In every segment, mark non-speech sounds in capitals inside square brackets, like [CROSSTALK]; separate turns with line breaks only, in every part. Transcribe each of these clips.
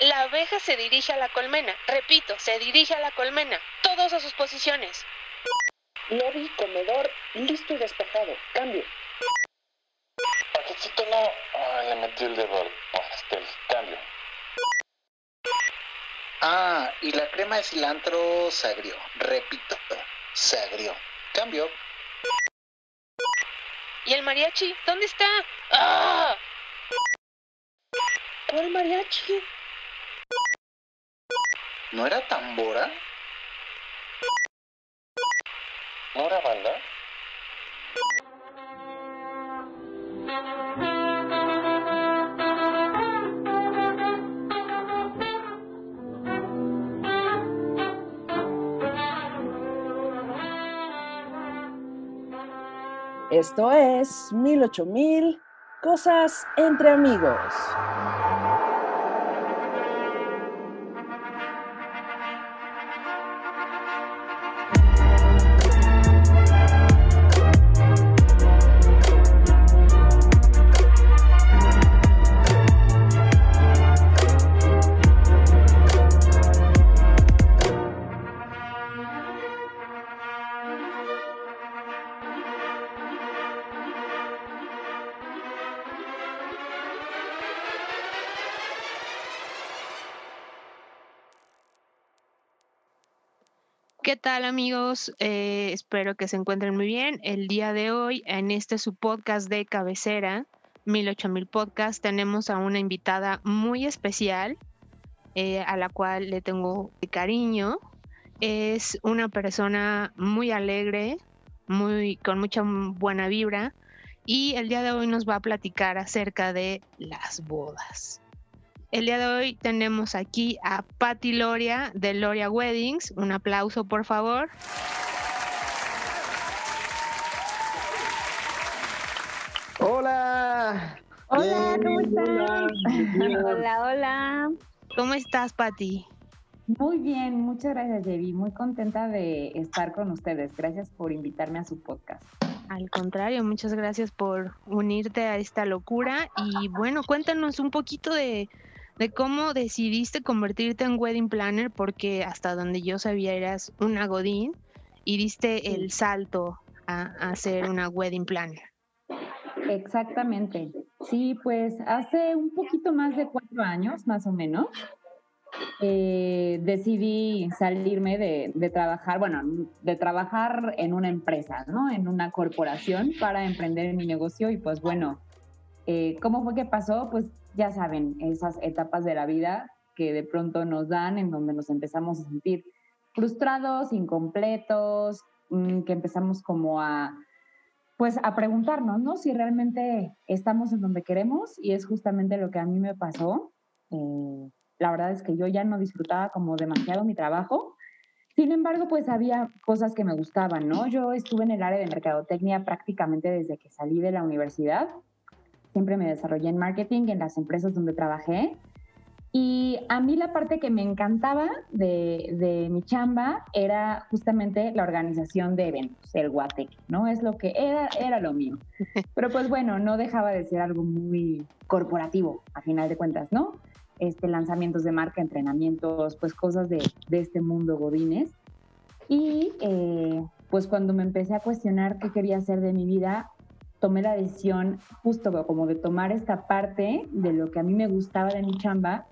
La abeja se dirige a la colmena. Repito, se dirige a la colmena. Todos a sus posiciones.
Lobby, comedor, listo y despejado. Cambio.
Paquetito no. Ah, le metí el dedo al pastel. Cambio.
Ah, y la crema de cilantro se agrió. Repito, se agrió. Cambio.
¿Y el mariachi? ¿Dónde está? ¡Ah!
¿Cuál mariachi?
¿No era tambora?
¿No era banda?
Esto es Mil Ocho Mil Cosas entre Amigos.
Tal amigos? Eh, espero que se encuentren muy bien. El día de hoy, en este su podcast de cabecera, 108000 Podcast, tenemos a una invitada muy especial, eh, a la cual le tengo cariño. Es una persona muy alegre, muy, con mucha buena vibra, y el día de hoy nos va a platicar acerca de las bodas. El día de hoy tenemos aquí a Patti Loria de Loria Weddings. Un aplauso, por favor.
Hola.
Hola, ¿cómo estás?
hola.
Hola, hola.
¿Cómo estás, Patti?
Muy bien, muchas gracias, Debbie. Muy contenta de estar con ustedes. Gracias por invitarme a su podcast.
Al contrario, muchas gracias por unirte a esta locura. Y bueno, cuéntanos un poquito de, de cómo decidiste convertirte en wedding planner, porque hasta donde yo sabía eras una godín y diste el salto a, a ser una wedding planner.
Exactamente. Sí, pues hace un poquito más de cuatro años, más o menos, eh, decidí salirme de, de trabajar, bueno, de trabajar en una empresa, ¿no? En una corporación para emprender mi negocio y pues bueno, eh, ¿cómo fue que pasó? Pues ya saben, esas etapas de la vida que de pronto nos dan en donde nos empezamos a sentir frustrados, incompletos, mm, que empezamos como a pues a preguntarnos, ¿no? Si realmente estamos en donde queremos y es justamente lo que a mí me pasó. Eh, la verdad es que yo ya no disfrutaba como demasiado mi trabajo. Sin embargo, pues había cosas que me gustaban, ¿no? Yo estuve en el área de mercadotecnia prácticamente desde que salí de la universidad. Siempre me desarrollé en marketing en las empresas donde trabajé. Y a mí la parte que me encantaba de, de, mi chamba era justamente la organización de eventos, el guateque, ¿no? Es lo que era, era lo mío. [LAUGHS] Pero pues bueno, no dejaba de ser algo muy corporativo, a final de cuentas, ¿no? Este, lanzamientos de marca, entrenamientos, pues cosas de, de este mundo godines. Y eh, pues cuando me empecé a cuestionar qué quería hacer de mi vida, tomé la decisión justo como de tomar esta parte de lo que a mí me gustaba de mi chamba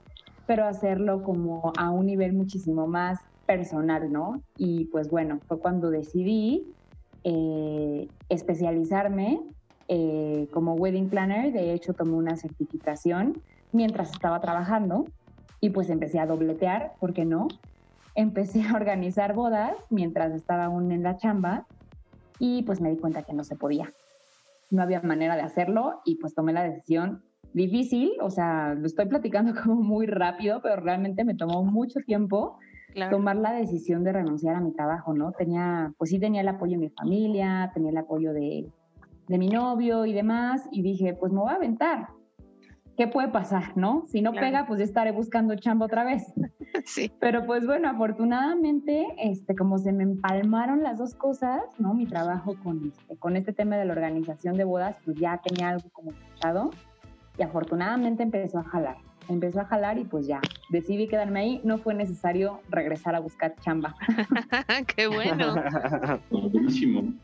pero hacerlo como a un nivel muchísimo más personal, ¿no? Y pues bueno, fue cuando decidí eh, especializarme eh, como wedding planner, de hecho tomé una certificación mientras estaba trabajando y pues empecé a dobletear, ¿por qué no? Empecé a organizar bodas mientras estaba aún en la chamba y pues me di cuenta que no se podía. No había manera de hacerlo y pues tomé la decisión difícil, o sea, lo estoy platicando [LAUGHS] como muy rápido, pero realmente me tomó mucho tiempo claro. tomar la decisión de renunciar a mi trabajo, ¿no? Tenía, pues sí tenía el apoyo de mi familia, tenía el apoyo de, de mi novio y demás, y dije, pues me voy a aventar. ¿Qué puede pasar, no? Si no claro. pega, pues ya estaré buscando chamba otra vez. [LAUGHS]
Sí.
Pero pues bueno, afortunadamente, este, como se me empalmaron las dos cosas, ¿no? Mi trabajo con este, con este tema de la organización de bodas, pues ya tenía algo como escuchado y afortunadamente empezó a jalar. empezó a jalar y pues ya, decidí quedarme ahí. No fue necesario regresar a buscar chamba. [LAUGHS]
Qué bueno.
Buenísimo.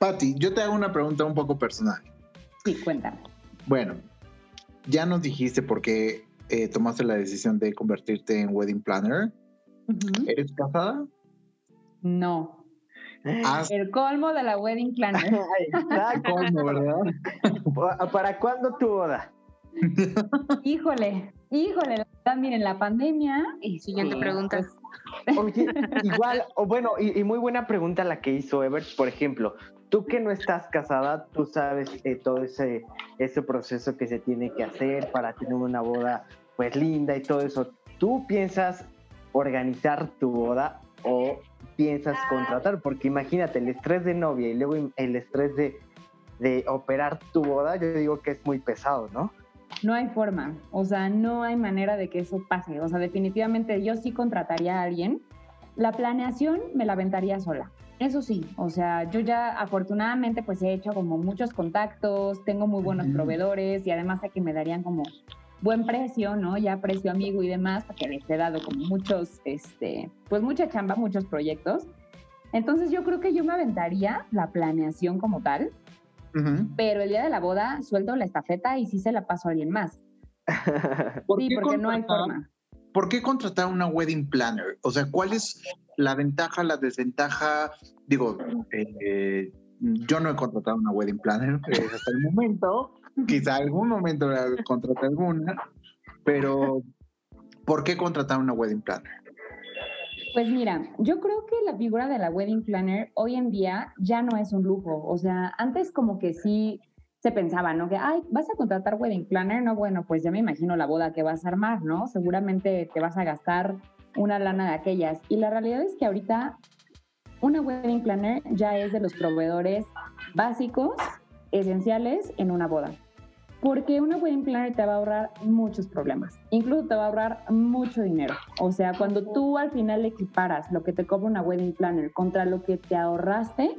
Patti, yo te hago una pregunta un poco personal.
Sí, cuéntame.
Bueno, ya nos dijiste por qué eh, tomaste la decisión de convertirte en wedding planner. ¿Eres casada?
No,
¿Has
el colmo de la wedding planner. [LAUGHS]
Exacto.
colmo, verdad?
¿Para cuándo tu boda? [LAUGHS]
híjole, híjole, la verdad, miren, la pandemia. y
Siguiente
sí,
pregunta.
Oye, igual, o bueno, y, y muy buena pregunta la que hizo Evert, por ejemplo, tú que no estás casada, tú sabes eh, todo ese, ese proceso que se tiene que hacer para tener una boda pues linda y todo eso. ¿Tú piensas organizar tu boda o piensas contratar? Porque imagínate, el estrés de novia y luego el estrés de, de operar tu boda, yo digo que es muy pesado, ¿no?
No hay forma, o sea, no hay manera de que eso pase. O sea, definitivamente yo sí contrataría a alguien. La planeación me la aventaría sola. Eso sí, o sea, yo ya afortunadamente pues he hecho como muchos contactos, tengo muy buenos proveedores y además sé que me darían como buen precio, ¿no? Ya precio amigo y demás, porque les he dado como muchos, este, pues mucha chamba, muchos proyectos. Entonces yo creo que yo me aventaría la planeación como tal, pero el día de la boda suelto la estafeta y sí se la paso a alguien más. [LAUGHS]
¿Por
Sí, porque no hay forma.
¿Por qué contratar una wedding planner? O sea, ¿cuál es la ventaja, la desventaja? Digo, eh, yo no he contratado una wedding planner eh, hasta el momento. [LAUGHS] Quizá algún momento contraté alguna, pero ¿por qué contratar una wedding planner?
Pues mira, yo creo que la figura de la wedding planner hoy en día ya no es un lujo. O sea, antes como que sí se pensaba, ¿no? Que, ay, vas a contratar wedding planner, no, bueno, pues ya me imagino la boda que vas a armar, ¿no? Seguramente te vas a gastar una lana de aquellas. Y la realidad es que ahorita una wedding planner ya es de los proveedores básicos, esenciales en una boda. Porque una wedding planner te va a ahorrar muchos problemas. Incluso te va a ahorrar mucho dinero. O sea, cuando tú al final equiparas lo que te cobra una wedding planner contra lo que te ahorraste,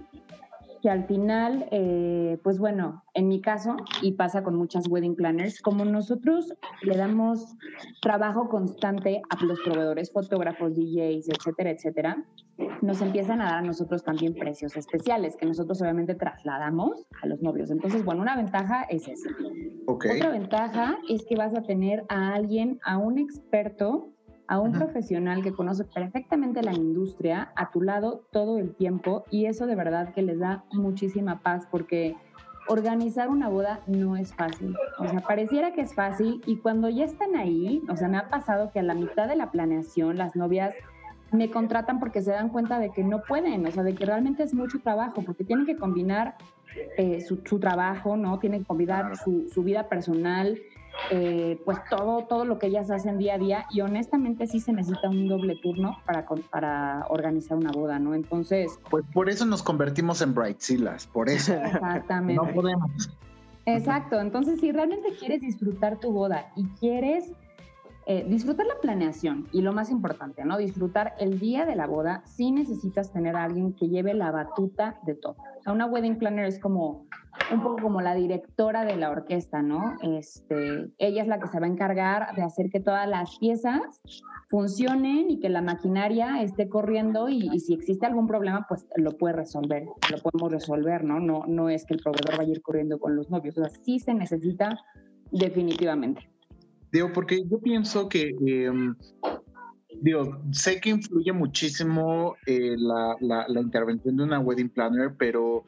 que al final, eh, pues bueno, en mi caso, y pasa con muchas wedding planners, como nosotros le damos trabajo constante a los proveedores, fotógrafos, DJs, etcétera, etcétera, nos empiezan a dar a nosotros también precios especiales que nosotros obviamente trasladamos a los novios. Entonces, bueno, una ventaja es esa. Otra ventaja es que vas a tener a alguien, a un experto, a un profesional que conoce perfectamente la industria a tu lado todo el tiempo y eso de verdad que les da muchísima paz porque organizar una boda no es fácil. O sea, pareciera que es fácil y cuando ya están ahí, o sea, me ha pasado que a la mitad de la planeación las novias me contratan porque se dan cuenta de que no pueden, o sea, de que realmente es mucho trabajo, porque tienen que combinar eh, su, su trabajo, ¿no? Tienen que combinar su vida personal, eh, pues todo, todo lo que ellas hacen día a día y honestamente sí se necesita un doble turno para, para organizar una boda, ¿no? Entonces,
Pues por eso nos convertimos en Brightzillas, por eso.
exactamente.
No podemos.
Exacto, entonces si realmente quieres disfrutar tu boda y quieres eh, disfrutar la planeación y lo más importante, ¿no? Disfrutar el día de la boda, sí necesitas tener a alguien que lleve la batuta de todo. O una wedding planner es como un poco como la directora de la orquesta, ¿no? Este, ella es la que se va a encargar de hacer que todas las piezas funcionen y que la maquinaria esté corriendo y, y si existe algún problema, pues lo puede resolver, lo podemos resolver, ¿no? No, no es que el proveedor vaya a ir corriendo con los novios, o sea, sí se necesita definitivamente.
Digo, porque yo pienso que, eh, digo, sé que influye muchísimo eh, la, la- intervención de una wedding planner, pero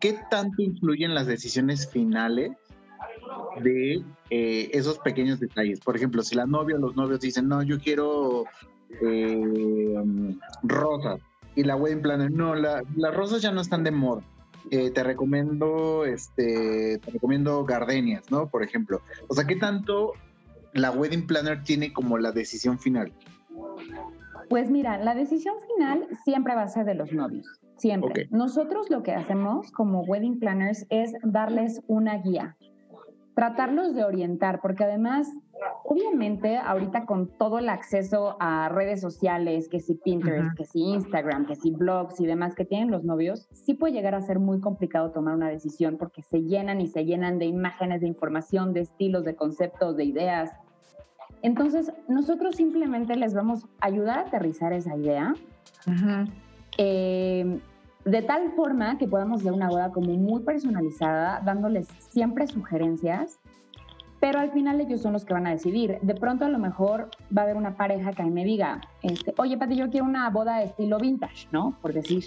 ¿qué tanto influyen las decisiones finales de eh, esos pequeños detalles? Por ejemplo, si la novia o los novios dicen, no, yo quiero eh, rosas, y la wedding planner, no, la- las rosas ya no están de moda. Eh, te recomiendo, este, te recomiendo gardenias, ¿no? Por ejemplo. O sea, ¿qué tanto la wedding planner tiene como la decisión final?
Pues mira, la decisión final siempre va a ser de los novios, siempre. Nosotros lo que hacemos como wedding planners es darles una guía, tratarlos de orientar, porque además, obviamente, ahorita con todo el acceso a redes sociales, que si Pinterest, que si Instagram, que si blogs y demás que tienen los novios, sí puede llegar a ser muy complicado tomar una decisión porque se llenan y se llenan de imágenes, de información, de estilos, de conceptos, de ideas. Entonces, nosotros simplemente les vamos a ayudar a aterrizar esa idea. eh, de tal forma que podamos hacer una boda como muy personalizada, dándoles siempre sugerencias, pero al final ellos son los que van a decidir. De pronto a lo mejor va a haber una pareja que ahí me diga, este, oye Pati, yo quiero una boda de estilo vintage, ¿no? Por decir.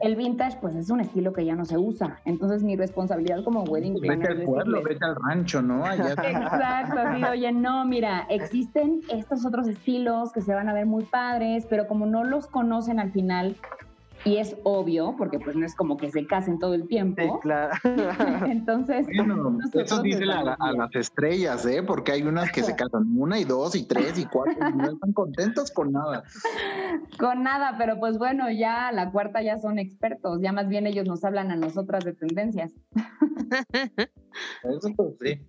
El vintage, pues es un estilo que ya no se usa. Entonces mi responsabilidad como wedding
Vete
planner
al
es
pueblo, vete al rancho, ¿no? Allá [LAUGHS]
Exacto, así, oye, no, mira, existen estos otros estilos que se van a ver muy padres, pero como no los conocen al final, y es obvio, porque pues no es como que se casen todo el
Sí,
tiempo,
claro. [LAUGHS]
entonces...
Bueno, eso dice a, las estrellas, ¿eh? Porque hay unas que se [LAUGHS] casan una y dos y tres y cuatro y no están contentos con nada.
Con nada, pero pues bueno, ya la cuarta ya son expertos, ya más bien ellos nos hablan a nosotras de tendencias. [LAUGHS]
Eso pues, sí.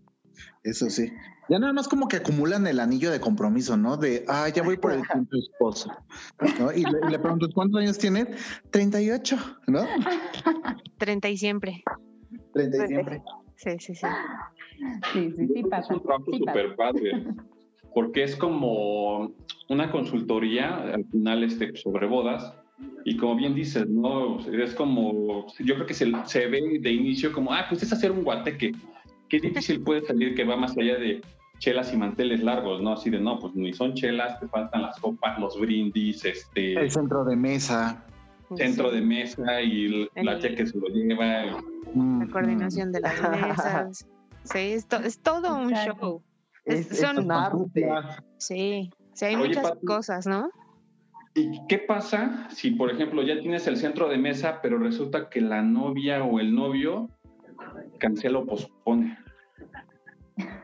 Eso sí. Ya nada más como que acumulan el anillo de compromiso, ¿no? De, ah, ya voy por el quinto esposo. ¿no? Y, le, y le pregunto, ¿cuántos años tienes? 38, ¿no?
30 y siempre.
30 y siempre.
Sí, sí, sí.
Sí, sí, sí
Es
pasa.
un trabajo
sí
súper padre, porque es como una consultoría al final este, sobre bodas. Y como bien dices, ¿no? Es como, yo creo que se, se ve de inicio como, ah, pues es hacer un guateque. Qué difícil puede salir que va más allá de chelas y manteles largos, ¿no? Así de, no, pues ni son chelas, te faltan las copas, los brindis, este,
El centro de mesa.
centro de mesa y la
El-
tía que se lo lleva.
Mm,
La coordinación de las [LAUGHS] mesas. Sí, es, to- es todo un
Exacto.
show.
Es, es
son-
un arte.
Sí, sí, hay
Oye,
muchas
Pati.
cosas, ¿no?
¿Y qué pasa si, por ejemplo, ya tienes el centro de mesa, pero resulta que la novia o el novio cancela o pospone?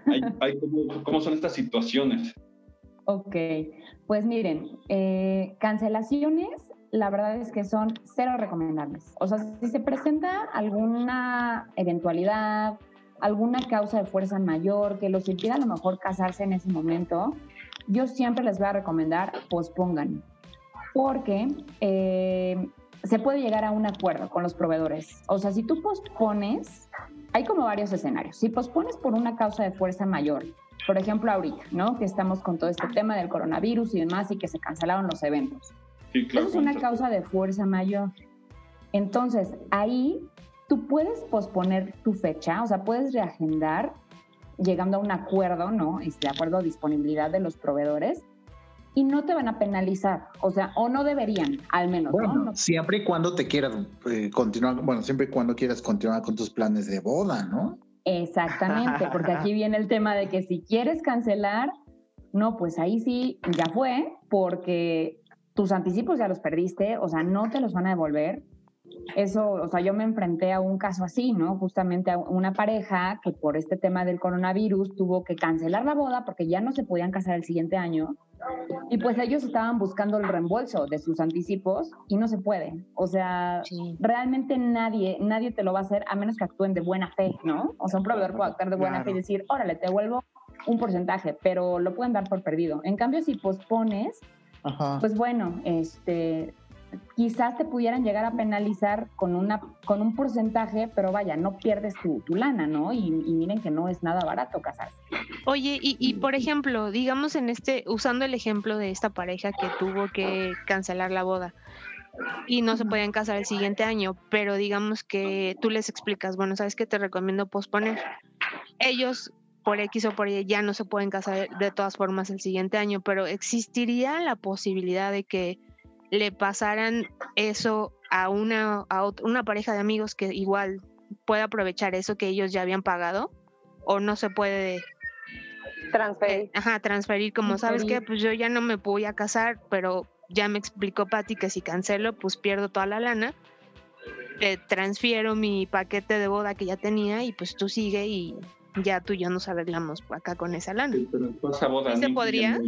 Hay- hay ¿cómo, cómo son estas situaciones?
Ok, pues miren, eh, cancelaciones, la verdad es que son cero recomendables. O sea, si se presenta alguna eventualidad, alguna causa de fuerza mayor que los impida a lo mejor casarse en ese momento, yo siempre les voy a recomendar pospongan, porque eh, se puede llegar a un acuerdo con los proveedores. O sea, si tú pospones, hay como varios escenarios. Si pospones por una causa de fuerza mayor, por ejemplo, ahorita, ¿no? Que estamos con todo este tema del coronavirus y demás y que se cancelaron los eventos.
Sí, claro,
Eso es una causa de fuerza mayor. Entonces, ahí tú puedes posponer tu fecha, o sea, puedes reagendar llegando a un acuerdo, ¿no? Este acuerdo de disponibilidad de los proveedores y no te van a penalizar, o sea, o no deberían, al menos, ¿no?
Bueno,
No-
siempre y cuando te quieras eh, continuar, bueno, siempre y cuando quieras continuar con tus planes de boda, ¿no?
Exactamente, porque aquí [LAUGHS] viene el tema de que si quieres cancelar, no, pues ahí sí, ya fue, porque tus anticipos ya los perdiste, o sea, no te los van a devolver. Eso, o sea, yo me enfrenté a un caso así, ¿no? Justamente a una pareja que por este tema del coronavirus tuvo que cancelar la boda porque ya no se podían casar el siguiente año. Y pues ellos estaban buscando el reembolso de sus anticipos y no se puede. O sea,
Sí.
realmente nadie, nadie te lo va a hacer a menos que actúen de buena fe, ¿no? O sea, un proveedor puede actuar de buena fe y decir, órale, te devuelvo un porcentaje, pero lo pueden dar por perdido. En cambio, si pospones,
Ajá.
pues bueno, este, quizás te pudieran llegar a penalizar con, una, con un porcentaje, pero vaya, no pierdes tu, tu lana, ¿no? Y, y miren que no es nada barato casarse.
Oye, y, y por ejemplo, digamos en este, usando el ejemplo de esta pareja que tuvo que cancelar la boda y no se podían casar el siguiente año, pero digamos que tú les explicas, bueno, sabes que te recomiendo posponer. Ellos por X o por Y ya no se pueden casar de todas formas el siguiente año, pero existiría la posibilidad de que le pasaran eso a una, a una pareja de amigos que igual pueda aprovechar eso que ellos ya habían pagado o no se puede
Transferir.
eh, ajá, transferir como sabes que pues yo ya no me voy a casar, pero ya me explicó Patti que si cancelo pues pierdo toda la lana. Eh, transfiero mi paquete de boda que ya tenía y pues tú sigue y ya tú y yo nos arreglamos acá con esa lana.
Sí, pero después esa boda
¿Sí se podría?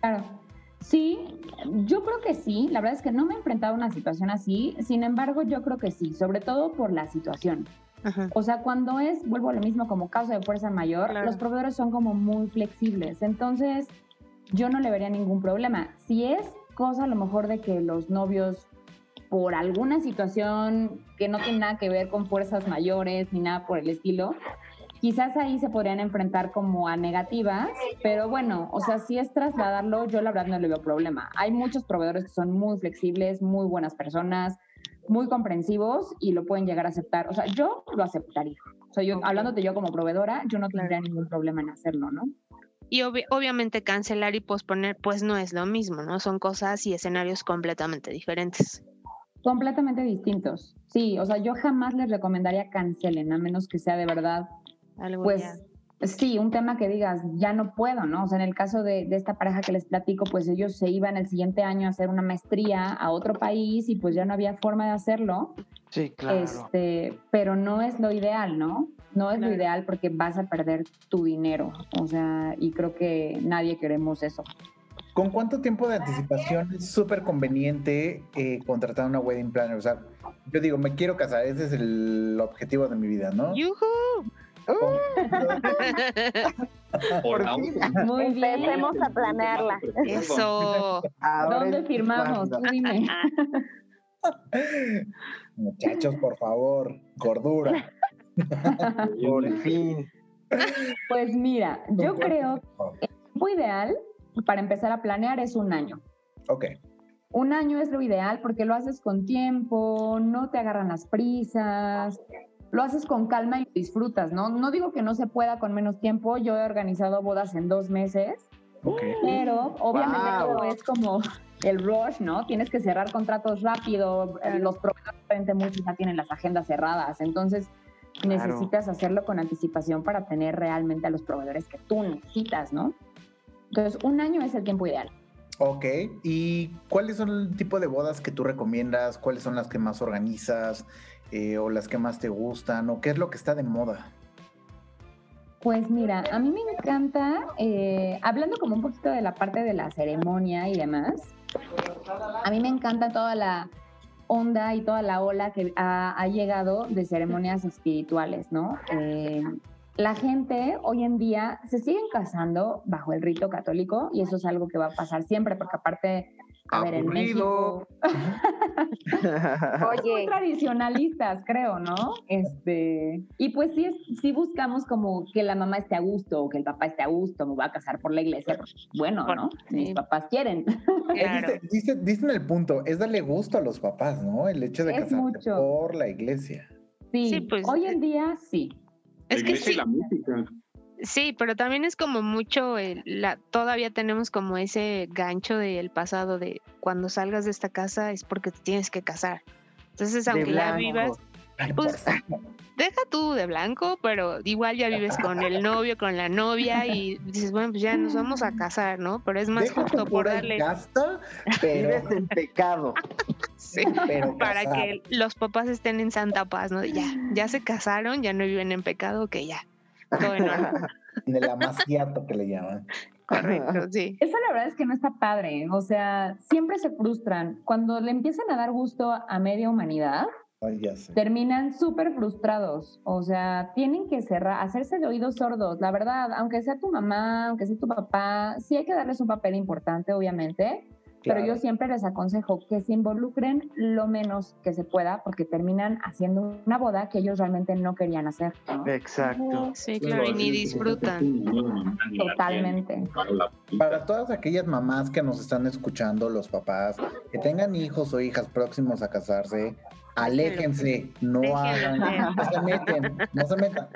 Claro. Sí, yo creo que sí. La verdad es que no me he enfrentado a una situación así. Sin embargo, yo creo que sí, sobre todo por la situación.
Ajá.
O sea, cuando es, vuelvo a lo mismo, como causa de fuerza mayor,
Claro.
los proveedores son como muy flexibles. Entonces, yo no le vería ningún problema. Si es cosa a lo mejor de que los novios, por alguna situación que no tiene nada que ver con fuerzas mayores ni nada por el estilo, quizás ahí se podrían enfrentar como a negativas, pero bueno, o sea, si es trasladarlo, yo la verdad no le veo problema. Hay muchos proveedores que son muy flexibles, muy buenas personas, muy comprensivos y lo pueden llegar a aceptar. O sea, yo lo aceptaría. O sea, yo, hablándote yo como proveedora, yo no tendría ningún problema en hacerlo, ¿no?
Y obvi- obviamente cancelar y posponer, pues no es lo mismo, ¿no? Son cosas y escenarios completamente diferentes.
Completamente distintos. Sí, o sea, yo jamás les recomendaría cancelen, a menos que sea de verdad,
Algo
pues
ya.
sí, un tema que digas, ya no puedo, ¿no? O sea, en el caso de, de esta pareja que les platico, pues ellos se iban el siguiente año a hacer una maestría a otro país y pues ya no había forma de hacerlo.
Sí, claro.
Este, pero no es lo ideal, ¿no? No es
Claro.
lo ideal porque vas a perder tu dinero. O sea, y creo que nadie queremos eso.
¿Con cuánto tiempo de anticipación es súper conveniente eh, contratar una wedding planner? O sea, yo digo, me quiero casar, ese es el objetivo de mi vida, ¿no?
¡Yujú!
Por
fin.
Muy bien.
Empecemos a planearla.
Eso.
¿Dónde firmamos? Tú dime.
Muchachos, por favor, cordura. [LAUGHS]
Por fin.
Pues mira, yo creo que el tiempo ideal para empezar a planear es un año.
Ok.
Un año es lo ideal porque lo haces con tiempo, no te agarran las prisas, lo haces con calma y disfrutas, ¿no? No digo que no se pueda con menos tiempo, yo he organizado bodas en dos meses,
Ok.
pero obviamente
Wow.
todo es como el rush, ¿no? Tienes que cerrar contratos rápido, eh, los proveedores muchos ya tienen las agendas cerradas, entonces
Claro.
necesitas hacerlo con anticipación para tener realmente a los proveedores que tú necesitas, ¿no? Entonces, un año es el tiempo ideal.
Ok. ¿Y cuáles son el tipo de bodas que tú recomiendas? ¿Cuáles son las que más organizas? Eh, ¿O las que más te gustan? ¿O qué es lo que está de moda?
Pues mira, a mí me encanta, eh, hablando como un poquito de la parte de la ceremonia y demás, a mí me encanta toda la onda y toda la ola que ha, llegado de ceremonias espirituales, ¿no? Eh, la gente hoy en día se siguen casando bajo el rito católico y eso es algo que va a pasar siempre, porque aparte, a ver, en
Aburrido.
México [LAUGHS] muy
Oye,
tradicionalistas, creo, ¿no? Este, y pues sí, es- sí buscamos como que la mamá esté a gusto o que el papá esté a gusto, me voy a casar por la iglesia, bueno, ¿no? Mis
Sí.
papás quieren.
Eh, [LAUGHS]
Claro.
dice- dice- Dicen el punto, es darle gusto a los papás, ¿no? El hecho de
Es
casarte
mucho.
por la iglesia.
Sí,
Sí, pues,
hoy
eh,
en día sí.
La
Es que
iglesia y
sí,
la música.
Sí, pero también es como mucho, el- la, todavía tenemos como ese gancho del pasado de cuando salgas de esta casa es porque te tienes que casar. Entonces, aunque ya vivas, pues deja tú de blanco, pero igual ya vives con el novio, con la novia y dices, bueno, pues ya nos vamos a casar, ¿no? Pero es más
Deja
justo por darle
pero,
Vives [LAUGHS] en pecado. [LAUGHS]
sí,
pero
para
casado.
que los papás estén en santa paz, ¿no? Ya, ya se casaron, ya no viven en pecado, que ya, todo en orden. [LAUGHS]
de la masquiato que le llaman.
Correcto, sí.
Eso la verdad es que no está padre, o sea, siempre se frustran. Cuando le empiezan a dar gusto a media humanidad,
Ay, ya sé.
terminan súper frustrados. O sea, tienen que cerrar, hacerse de oídos sordos. La verdad, aunque sea tu mamá, aunque sea tu papá, sí hay que darles un papel importante, obviamente. Pero yo siempre les aconsejo que se involucren lo menos que se pueda, porque terminan haciendo una boda que ellos realmente no querían hacer. ¿no?
Exacto.
Sí, claro, y ni disfrutan.
Totalmente.
Para todas aquellas mamás que nos están escuchando, los papás, que tengan hijos o hijas próximos a casarse, aléjense, no hagan, no se meten, no se metan.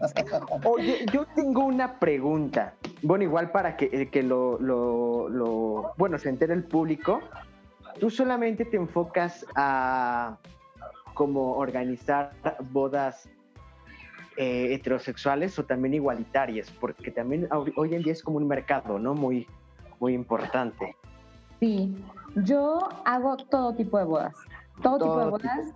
[LAUGHS]
Oye, yo tengo una pregunta. Bueno, igual para que, eh, que lo, lo, lo- bueno, se entere el público. ¿Tú solamente te enfocas a como organizar bodas eh, heterosexuales o también igualitarias? Porque también hoy hoy en día es como un mercado, ¿no? Muy, muy importante.
Sí, yo hago todo tipo de bodas. Todo, tipo de bodas.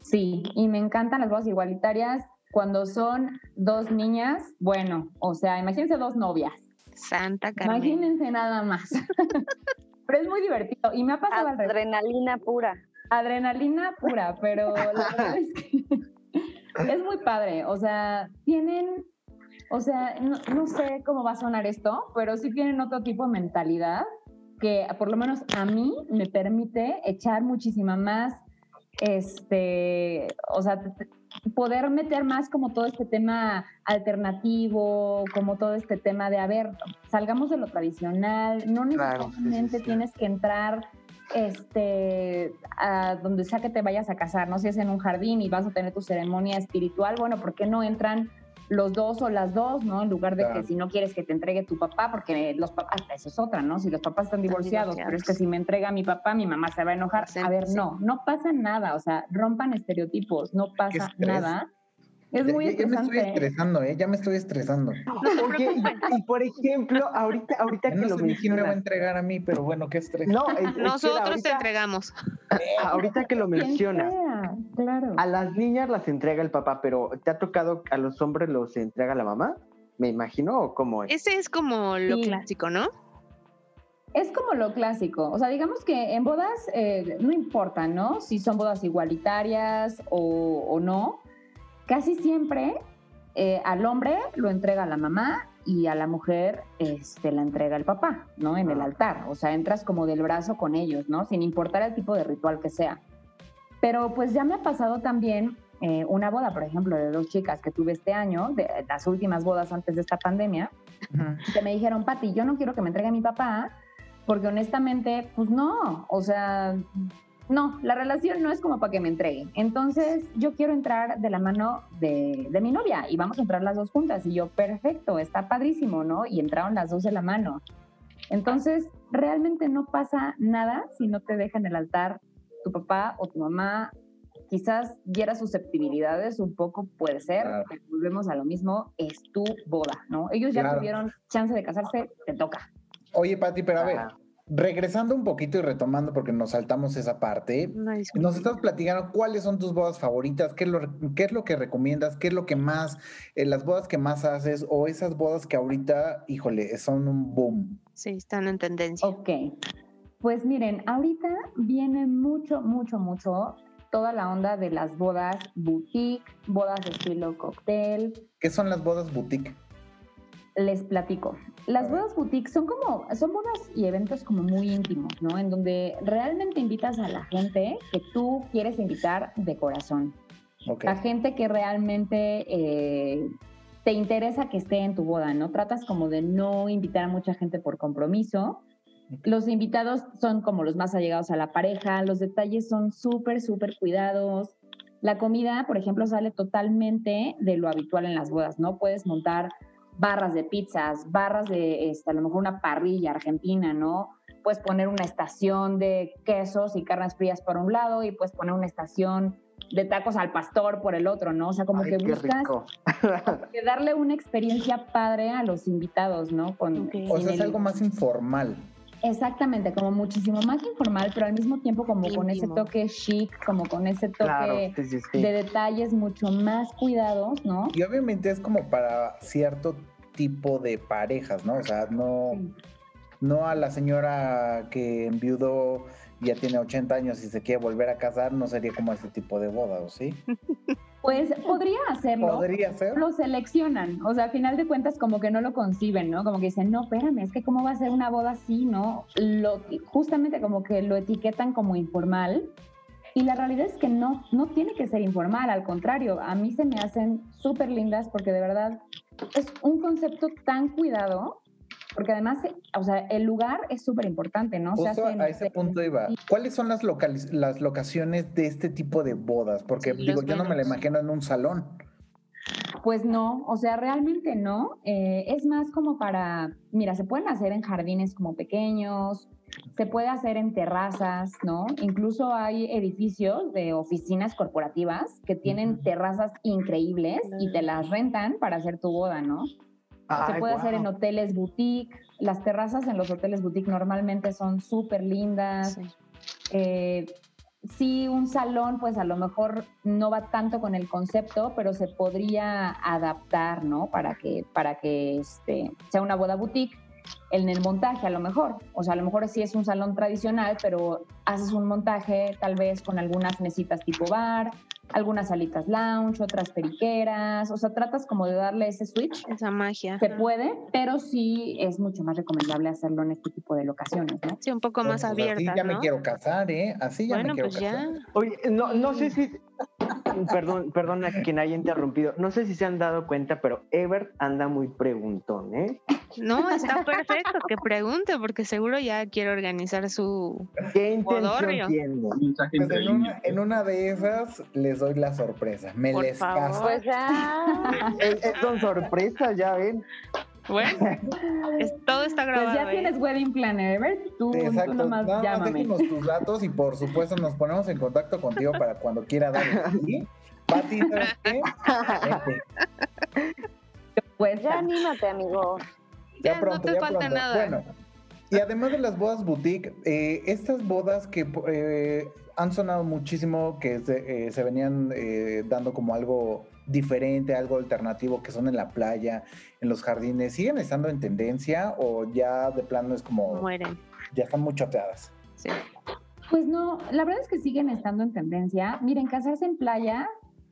Sí, y me encantan las bodas igualitarias. Cuando son dos niñas, bueno, o sea, imagínense dos novias.
Santa Carmen.
Imagínense nada más. [LAUGHS] Pero es muy divertido. Y me ha pasado al
adrenalina pura.
Adrenalina pura, pero la [LAUGHS] verdad es que [LAUGHS] es muy padre. O sea, tienen, o sea, no, no sé cómo va a sonar esto, pero sí tienen otro tipo de mentalidad que por lo menos a mí me permite echar muchísima más, este, o sea, poder meter más como todo este tema alternativo, como todo este tema de, a ver, salgamos de lo tradicional, no
Claro, sí, sí,
necesariamente
sí.
tienes que entrar este a donde sea que te vayas a casar, no si es en un jardín y vas a tener tu ceremonia espiritual, bueno, ¿por qué no entran los dos o las dos, ¿no? En lugar de
Claro.
que si no quieres que te entregue tu papá, porque los papás, eso es otra, ¿no? Si los papás están divorciados, pero es que si me entrega mi papá, mi mamá se va a enojar.
Sí,
A ver,
sí.
no, no pasa nada, o sea, rompan estereotipos, no pasa
estrés.
nada. Es muy
ya, ya me estoy estresando, ¿eh? Ya me estoy estresando. [LAUGHS]
Oye, y, y por ejemplo, ahorita, ahorita
Ya
que
no
lo
sé ni quién me va a
mencionas.
entregar a mí, pero bueno, qué estrés.
No, es- espera,
Nosotros te entregamos. [LAUGHS]
ahorita que lo mencionas.
claro.
A las niñas las entrega el papá, pero ¿te ha tocado a los hombres los entrega la mamá? Me imagino, ¿o cómo es?
Ese es como lo
Sí.
clásico, ¿no?
Es como lo clásico, o sea, digamos que en bodas eh, no importa, ¿no? Si son bodas igualitarias o, o no, casi siempre eh, al hombre lo entrega la mamá y a la mujer este, la entrega el papá, ¿no? En el
Ah.
altar, o sea, entras como del brazo con ellos, ¿no? Sin importar el tipo de ritual que sea. Pero pues ya me ha pasado también eh, una boda, por ejemplo, de dos chicas que tuve este año, de las últimas bodas antes de esta pandemia,
Ujú.
que me dijeron, Pati, yo no quiero que me entregue mi papá, porque honestamente, pues no, o sea, no, la relación no es como para que me entregue. Entonces, yo quiero entrar de la mano de, de mi novia y vamos a entrar las dos juntas. Y yo, perfecto, está padrísimo, ¿no? Y entraron las dos de la mano. Entonces, realmente no pasa nada si no te deja en el altar tu papá o tu mamá. Quizás diera susceptibilidades un poco, puede ser,
Claro.
pero volvemos a lo mismo, es tu boda, ¿no? Ellos ya
Claro.
tuvieron chance de casarse, te toca.
Oye, Pati, pero a ver,
Ah,
regresando un poquito y retomando, porque nos saltamos esa parte, nos estás platicando cuáles son tus bodas favoritas, qué es lo, qué es lo que recomiendas, qué es lo que más, eh, las bodas que más haces o esas bodas que ahorita, híjole, son un boom.
Sí, están en tendencia.
Ok, pues miren, ahorita viene mucho, mucho, mucho toda la onda de las bodas boutique, bodas de estilo cóctel.
¿Qué son las bodas boutique?
Les platico. Las bodas boutique son como, son bodas y eventos como muy íntimos, ¿no? En donde realmente invitas a la gente que tú quieres invitar de corazón.
Ok.
La gente que realmente eh, te interesa que esté en tu boda, ¿no? Tratas como de no invitar a mucha gente por compromiso. Los invitados son como los más allegados a la pareja, los detalles son súper, súper cuidados. La comida, por ejemplo, sale totalmente de lo habitual en las bodas, ¿no? Puedes montar barras de pizzas, barras de, este, a lo mejor una parrilla argentina, ¿no? Puedes poner una estación de quesos y carnes frías por un lado y puedes poner una estación de tacos al pastor por el otro, ¿no? O sea, como
ay,
que buscas que darle una experiencia padre a los invitados, ¿no? Con.
O sea, es
el-
algo más informal.
Exactamente, como muchísimo más informal, pero al mismo tiempo como con ese toque chic, como con ese toque
Claro, sí, sí, sí.
de detalles mucho más cuidados, ¿no?
Y obviamente es como para cierto tipo de parejas, ¿no? O sea, no, no a la señora que enviudó ya tiene 80 años y se quiere volver a casar, no sería como ese tipo de boda, ¿o sí? [LAUGHS]
Pues podría hacerlo.
Podría ser.
Lo seleccionan, o sea, a final de cuentas como que no lo conciben, ¿no? Como que dicen, no, espérame, es que cómo va a ser una boda así, ¿no? Lo, justamente como que lo etiquetan como informal y la realidad es que no, no tiene que ser informal, al contrario, a mí se me hacen súper lindas porque de verdad es un concepto tan cuidado, porque además, o sea, el lugar es súper importante, ¿no?
Justo a ese punto iba. ¿Cuáles son las, localiz- las locaciones de este tipo de bodas? Porque
Sí,
digo, yo no me la imagino en un salón.
Pues no, o sea, realmente no. Eh, es más como para, mira, se pueden hacer en jardines como pequeños, se puede hacer en terrazas, ¿no? Incluso hay edificios de oficinas corporativas que tienen terrazas increíbles y te las rentan para hacer tu boda, ¿no? Se puede hacer en hoteles boutique. Las terrazas en los hoteles boutique normalmente son súper lindas.
Sí.
Eh, sí, un salón, pues a lo mejor no va tanto con el concepto, pero se podría adaptar, ¿no? Para que, para que este, sea una boda boutique en el montaje, a lo mejor. O sea, a lo mejor sí es un salón tradicional, pero haces un montaje tal vez con algunas mesitas tipo bar, algunas salitas lounge, otras periqueras. O sea, tratas como de darle ese switch.
Esa magia.
Se puede, pero sí es mucho más recomendable hacerlo en este tipo de locaciones, ¿no?
Sí, un poco más
Pues así
abierta,
ya me quiero casar, ¿eh? Así ya
Bueno,
me quiero
pues ya.
casar.
Oye, no, no sé si perdón, perdón a quien haya interrumpido. No sé si se han dado cuenta, pero Ebert anda muy preguntón, ¿eh?
No, está perfecto que pregunte, porque seguro ya quiere organizar su.
¿Qué intención
Pues en, una,
líneas.
en una de esas les doy la sorpresa. Me
Por
les
favor.
caso.
Pues ya.
Es- es- son sorpresas, ya ven.
Bueno, [LAUGHS] es- todo está
Pues
grabado.
ya
¿eh?
tienes wedding planner, Ever. Tú, tú
Exacto,
nomás
nada más
llámame.
déjenos tus datos y por supuesto nos ponemos en contacto contigo para cuando quiera dar [LAUGHS] sí. Pati, ¿sabes qué?
Pues
Ya anímate, amigo.
Ya,
Ya, no
pronto,
te
ya
falta
pronto.
nada.
Bueno, y además de las bodas boutique, eh, estas bodas que eh, han sonado muchísimo, que se, eh, se venían eh, dando como algo diferente, algo alternativo, que son en la playa, en los jardines, ¿siguen estando en tendencia o ya de plano es como,
Mueren.
ya están muy choteadas?
Sí.
Pues no, la verdad es que siguen estando en tendencia. Miren, casarse en playa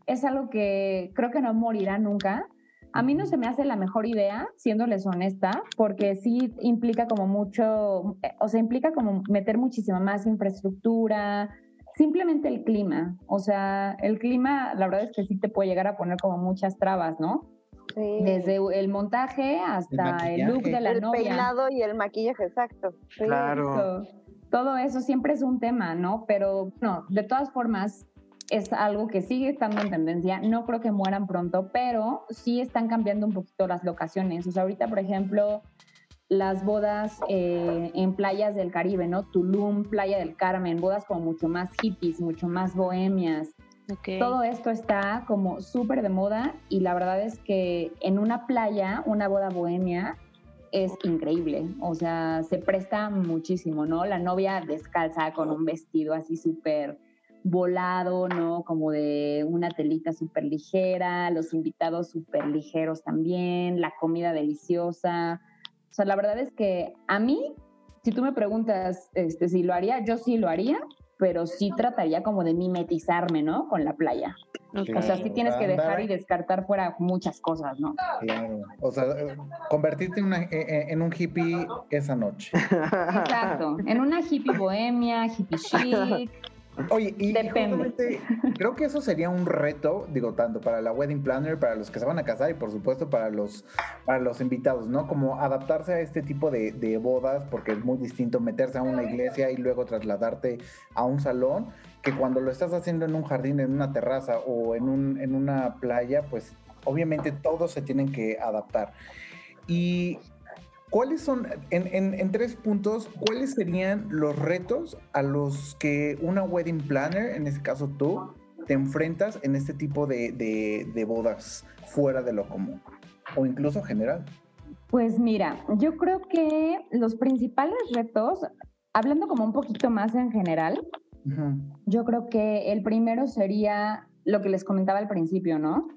es algo que creo que no morirá nunca. A mí no se me hace la mejor idea, siéndoles honesta, porque sí implica como mucho, eh, o sea, implica como meter muchísima más infraestructura, simplemente el clima. O sea, el clima, la verdad es que sí te puede llegar a poner como muchas trabas, ¿no?
Sí.
Desde el montaje hasta el, look de la
el
novia.
peinado y el maquillaje, exacto. Sí.
Claro.
Eso. Todo eso siempre es un tema, ¿no? Pero no, de todas formas es algo que sigue estando en tendencia. No creo que mueran pronto, pero sí están cambiando un poquito las locaciones. O sea, ahorita, por ejemplo, las bodas eh, en playas del Caribe, ¿no? Tulum, Playa del Carmen, bodas como mucho más hippies, mucho más bohemias.
Ok.
Todo esto está como súper de moda y la verdad es que en una playa, una boda bohemia es increíble. O sea, se presta muchísimo, ¿no? La novia descalza con un vestido así súper volado, ¿no? Como de una telita súper ligera, los invitados súper ligeros también, la comida deliciosa. O sea, la verdad es que a mí, si tú me preguntas este, si lo haría, yo sí lo haría, pero sí trataría como de mimetizarme, ¿no? Con la playa. O sea, sí tienes que
Andar-
dejar y descartar fuera muchas cosas, ¿no?
Claro. O sea, convertirte en, una- eh, eh, en un hippie esa noche.
Exacto. En una hippie bohemia, hippie chic.
Oye, y
Depende.
creo que eso sería un reto, digo, tanto para la wedding planner, para los que se van a casar y por supuesto para los, para los invitados, ¿no? Como adaptarse a este tipo de, de bodas, porque es muy distinto meterse a una iglesia y luego trasladarte a un salón, que cuando lo estás haciendo en un jardín, en una terraza o en, un, en una playa, pues obviamente todos se tienen que adaptar. Y ¿Cuáles son, en, en- en tres puntos, cuáles serían los retos a los que una wedding planner, en este caso tú, te enfrentas en este tipo de, de- de bodas fuera de lo común? O incluso general.
Pues mira, yo creo que los principales retos, hablando como un poquito más en general, yo creo que el primero sería lo que les comentaba al principio, ¿no?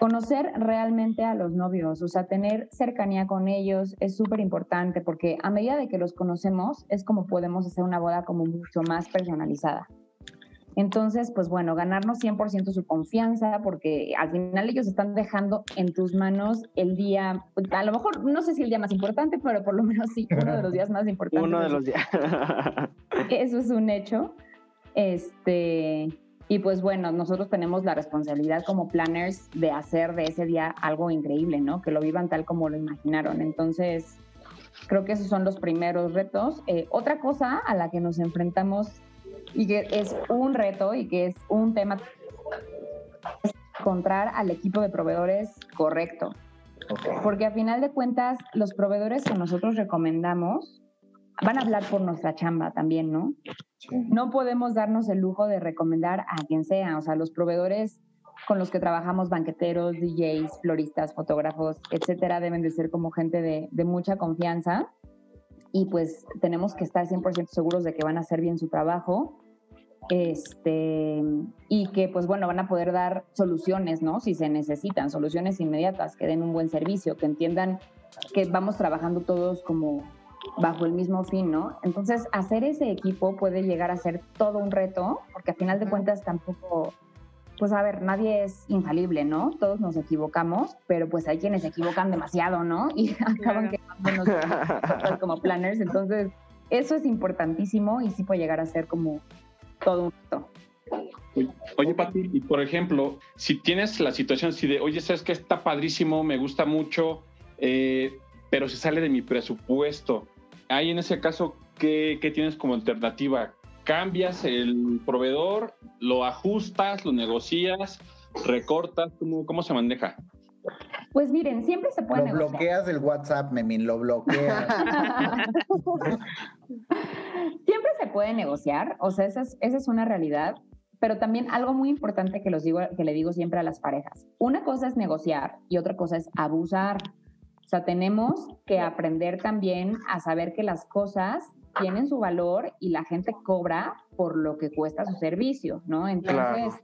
Conocer realmente a los novios, o sea, tener cercanía con ellos es súper importante porque a medida de que los conocemos es como podemos hacer una boda como mucho más personalizada. Entonces, pues bueno, ganarnos 100% su confianza porque al final ellos están dejando en tus manos el día, a lo mejor no sé si el día más importante, pero por lo menos sí, uno de los días más [LAUGHS] importantes.
Uno de los días. [LAUGHS]
eso es un hecho. Este, y pues bueno, nosotros tenemos la responsabilidad como planners de hacer de ese día algo increíble, ¿no? Que lo vivan tal como lo imaginaron. Entonces, creo que esos son los primeros retos. Eh, otra cosa a la que nos enfrentamos y que es un reto y que es un tema es encontrar al equipo de proveedores correcto. Porque a final de cuentas, los proveedores que nosotros recomendamos van a hablar por nuestra chamba también, ¿no? No podemos darnos el lujo de recomendar a quien sea, o sea, los proveedores con los que trabajamos, banqueteros, DJs, floristas, fotógrafos, etcétera, deben de ser como gente de, de mucha confianza y pues tenemos que estar 100% seguros de que van a hacer bien su trabajo este, y que pues bueno, van a poder dar soluciones, ¿no? Si se necesitan, soluciones inmediatas, que den un buen servicio, que entiendan que vamos trabajando todos como bajo el mismo fin, ¿no? Entonces, hacer ese equipo puede llegar a ser todo un reto, porque a final de cuentas tampoco, pues a ver, nadie es infalible, ¿no? Todos nos equivocamos, pero pues hay quienes se equivocan demasiado, ¿no? [LAUGHS] Y acaban quedándonos como planners, entonces eso es importantísimo y sí puede llegar a ser como todo un reto.
Oye, Pati, y por ejemplo, si tienes la situación así de, oye, sabes que está padrísimo, me gusta mucho, eh, pero se sale de mi presupuesto. Ahí en ese caso, ¿qué, qué tienes como alternativa? ¿Cambias el proveedor, lo ajustas, lo negocias, recortas? ¿Cómo, cómo se maneja?
Pues miren, siempre se puede
Lo
negociar.
bloqueas del WhatsApp, Memín, lo bloqueas. [LAUGHS]
Siempre se puede negociar, o sea, esa es, esa es una realidad, pero también algo muy importante que, los digo, que le digo siempre a las parejas. Una cosa es negociar y otra cosa es abusar. O sea, tenemos que aprender también a saber que las cosas tienen su valor y la gente cobra por lo que cuesta su servicio, ¿no? Entonces,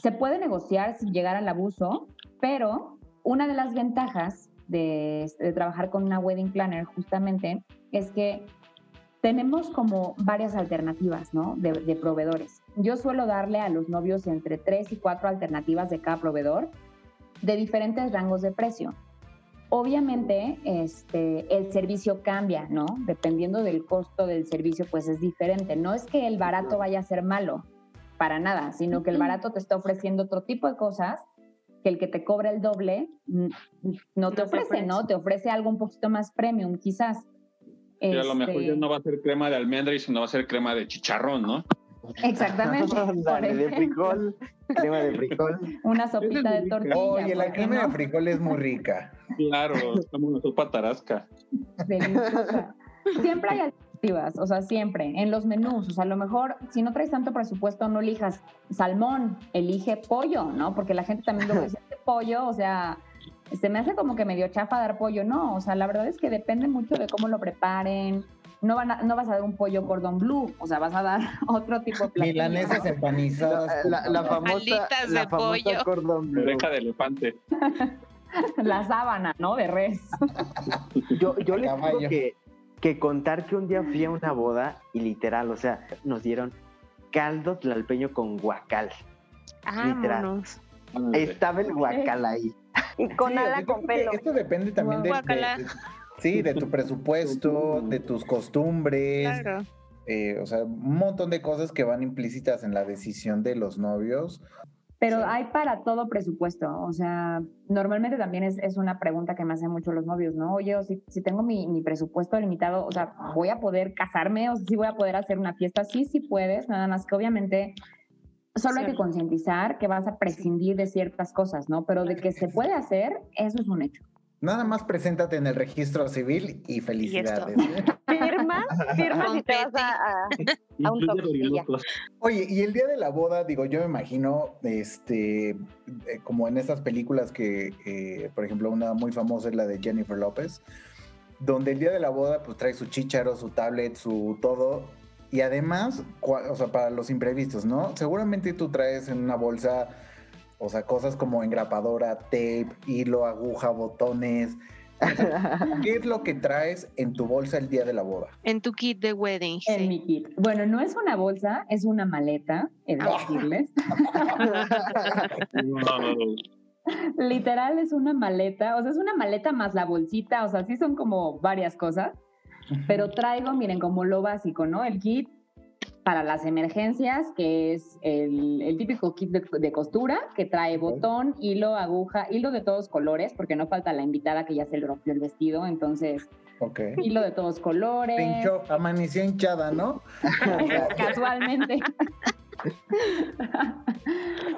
se puede negociar sin llegar al abuso, pero una de las ventajas de, de trabajar con una wedding planner justamente es que tenemos como varias alternativas, ¿no? De, de, proveedores. Yo suelo darle a los novios entre tres y cuatro alternativas de cada proveedor de diferentes rangos de precio. Obviamente, este, el servicio cambia, ¿no? Dependiendo del costo del servicio, pues es diferente. No es que el barato vaya a ser malo, para nada, sino que el barato te está ofreciendo otro tipo de cosas que el que te cobra el doble no te ofrece, ¿no? Te ofrece algo un poquito más premium, quizás.
Y a lo mejor ya no va a ser crema de almendra y sino va a ser crema de chicharrón, ¿no?
Exactamente. [LAUGHS]
Dale, de frijol, crema de frijol. [LAUGHS]
Una sopita de tortilla.
Oye, la crema no? de frijol es muy rica. [LAUGHS]
Claro, es como una sopa tarasca.
Deliciosa. Siempre hay alternativas, o sea, siempre, en los menús. O sea, a lo mejor, si no traes tanto presupuesto, no elijas salmón, elige pollo, ¿no? Porque la gente también lo dice, pollo, o sea, se me hace como que medio chafa dar pollo. No, o sea, la verdad es que depende mucho de cómo lo preparen. No, van a, no vas a dar un pollo cordón blue, o sea, vas a dar [LAUGHS] otro tipo de platillo.
Milanesas
¿no?
empanizadas.
La, la, la famosa,
Alitas
la
de
famosa
pollo.
cordón bleu.
Oreja de elefante. [LAUGHS]
La sábana, ¿no? De res. [LAUGHS]
Yo, yo les digo que, que contar que un día fui a una boda y literal, o sea, nos dieron caldo tlalpeño con guacal.
Vámonos.
Estaba el guacal ahí.
Y con
Sí,
ala con pelo.
Esto depende también de, de- de- sí, de tu presupuesto, de tus costumbres,
Claro.
eh, o sea, un montón de cosas que van implícitas en la decisión de los novios.
Pero
Sí.
hay para todo presupuesto. O sea, normalmente también es, es una pregunta que me hacen mucho los novios, ¿no? Oye, o si, si tengo mi, mi presupuesto limitado, o sea, ¿voy a poder casarme? O si voy a poder hacer una fiesta. Sí, sí puedes, nada más que obviamente solo hay que concientizar que vas a prescindir de ciertas cosas, ¿no? Pero de que se puede hacer, eso es un hecho.
Nada más preséntate en el registro civil y felicidades.
Firma, firma si te vas a, a- a un.
Oye, y el día de la boda, digo, yo me imagino, este, eh, como en esas películas que, eh, por ejemplo, una muy famosa es la de Jennifer López, donde el día de la boda, pues trae su chícharo, su tablet, su todo, y además, o sea, para los imprevistos, ¿no? Seguramente tú traes en una bolsa, o sea, cosas como engrapadora, tape, hilo, aguja, botones. [LAUGHS] ¿Qué es lo que traes en tu bolsa el día de la boda?
En tu kit de wedding.
En
sí.
mi kit. Bueno, no es una bolsa, es una maleta, he de decirles. Literal es una maleta, o sea, es una maleta más la bolsita, o sea, sí son como varias cosas, pero traigo, miren, como lo básico, ¿no? El kit para las emergencias, que es el, el típico kit de, de costura, que trae botón, hilo, aguja, hilo de todos colores, porque no falta la invitada que ya se le rompió el vestido, entonces, hilo de todos colores.
Se hinchó, amaneció hinchada, ¿no? [LAUGHS]
Casualmente. [LAUGHS]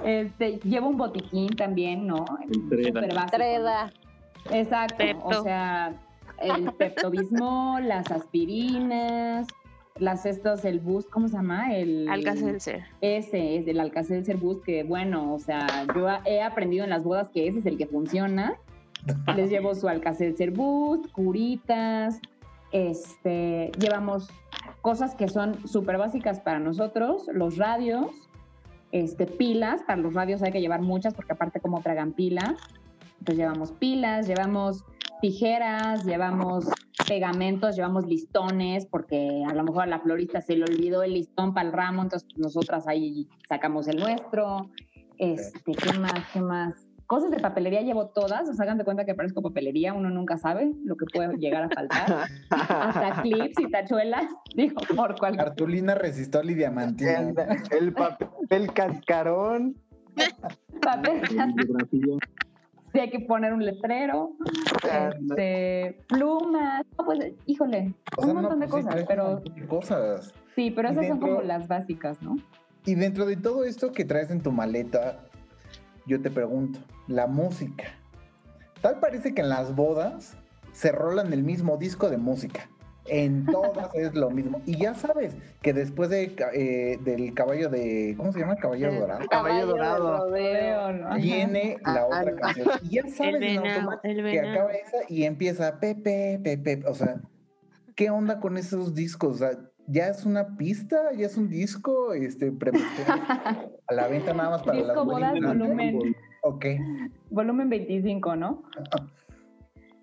Este, llevo un botiquín también, ¿no?
Treda.
Súper básico.
Treda.
Exacto.
Pepto.
O sea, el Pepto-Bismol, las aspirinas, las estos, el boost, ¿cómo se llama? El
Alka-Seltzer.
Ese es el Alka-Seltzer Boost, que bueno, o sea, yo he aprendido en las bodas que ese es el que funciona. [LAUGHS] Les llevo su Alka-Seltzer Boost, curitas, este, llevamos cosas que son súper básicas para nosotros, los radios, este, pilas, para los radios hay que llevar muchas porque aparte como tragan pilas, entonces llevamos pilas, llevamos tijeras, llevamos pegamentos, llevamos listones, porque a lo mejor a la florista se le olvidó el listón para el ramo, entonces nosotras ahí sacamos el nuestro. Este, ¿qué más? ¿Qué más? cosas de papelería llevo todas, o sea, hagan de cuenta que parezco papelería, uno nunca sabe lo que puede llegar a faltar. Hasta clips y tachuelas, [LAUGHS] digo, por cualquier.
Cartulina resistol y diamantina.
El, el papel cascarón.
papel Hay que poner un letrero, este, plumas, no, pues, híjole,
O sea,
un
no,
montón de
pues
cosas, pero
cosas.
sí, pero esas son como las básicas, ¿no?
Y dentro de todo esto que traes en tu maleta, yo te pregunto, la música. Tal parece que en las bodas se rolan el mismo disco de música. En todas es lo mismo. Y ya sabes que después de, eh, del caballo de. ¿Cómo se llama? Caballo
El
dorado.
Caballo dorado.
Rodeo, ¿no? Ajá.
Viene la otra canción. Y ya sabes en
venado,
automático
el
que acaba esa y empieza Pepe, Pepe. O sea, ¿qué onda con esos discos? O sea, ¿ya es una pista? ¿Ya es un disco? Este, [LAUGHS] a la venta nada más para
Disco
las
bodas volumen.
Ok.
Volumen 25, ¿no?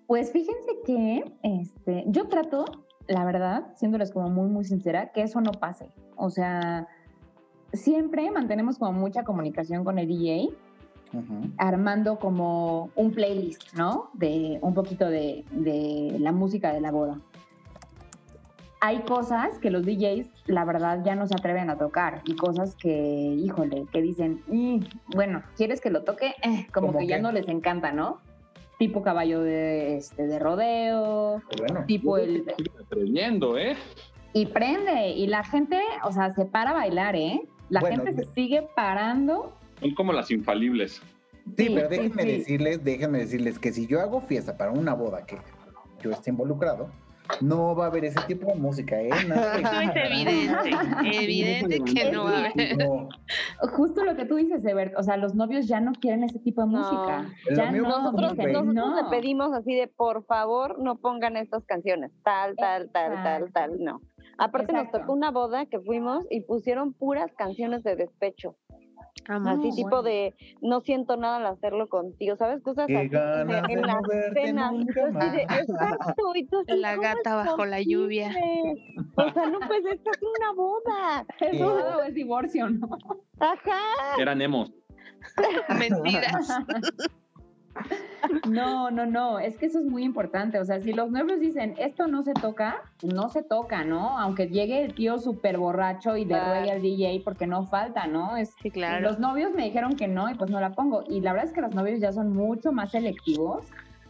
Pues fíjense que este, yo trato, la verdad, siéndoles como muy, muy sincera, que eso no pase. O sea, siempre mantenemos como mucha comunicación con el DJ, armando como un playlist, ¿no? De un poquito de, de la música de la boda. Hay cosas que los DJs, la verdad, ya no se atreven a tocar y cosas que, híjole, que dicen, "Mm, bueno, ¿quieres que lo toque? Eh, [LAUGHS] como
¿Cómo
que ya no les encanta, ¿no? Tipo caballo de, este, de rodeo,
Bueno,
tipo el...
Atreviendo, ¿eh?
Y prende, y la gente, o sea, se para a bailar, ¿eh? La
Bueno,
gente
de-
se sigue parando.
Son como las infalibles.
sí,
Sí,
pero
sí,
déjenme
sí.
decirles, déjenme decirles que si yo hago fiesta para una boda que yo esté involucrado, no va a haber ese tipo de música, ¿eh?
Eso es [LAUGHS] evidente, [LAUGHS] [LAUGHS] evidente que no va a haber.
No,
Justo lo que tú dices, Ebert, o sea, los novios ya no quieren ese tipo de
No.
música.
Lo
Ya no,
Nosotros, nosotros
no.
le pedimos así de por favor no pongan estas canciones, tal, tal, tal, tal, tal, no. Aparte nos tocó una boda que fuimos y pusieron puras canciones de despecho, Así tipo
bueno.
de no siento nada al hacerlo contigo, ¿sabes? Cosas
Qué
así
ganas de
en
no
las cenas. Exacto, y tú [LAUGHS] así,
La
¿cómo
gata bajo la lluvia.
O sea, no, pues esto es una boda.
Es boda o es divorcio, ¿no?
Ajá.
Eran emos. [LAUGHS]
Mentiras. [LAUGHS]
No, no, no, es que eso es muy importante. O sea, si los novios dicen esto no se toca, no se toca, ¿no? Aunque llegue el tío súper borracho y le
Claro.
ruegue al DJ porque no falta, ¿no? Es,
Sí, claro.
Los novios me dijeron que no y pues no la pongo. Y la verdad es que los novios ya son mucho más selectivos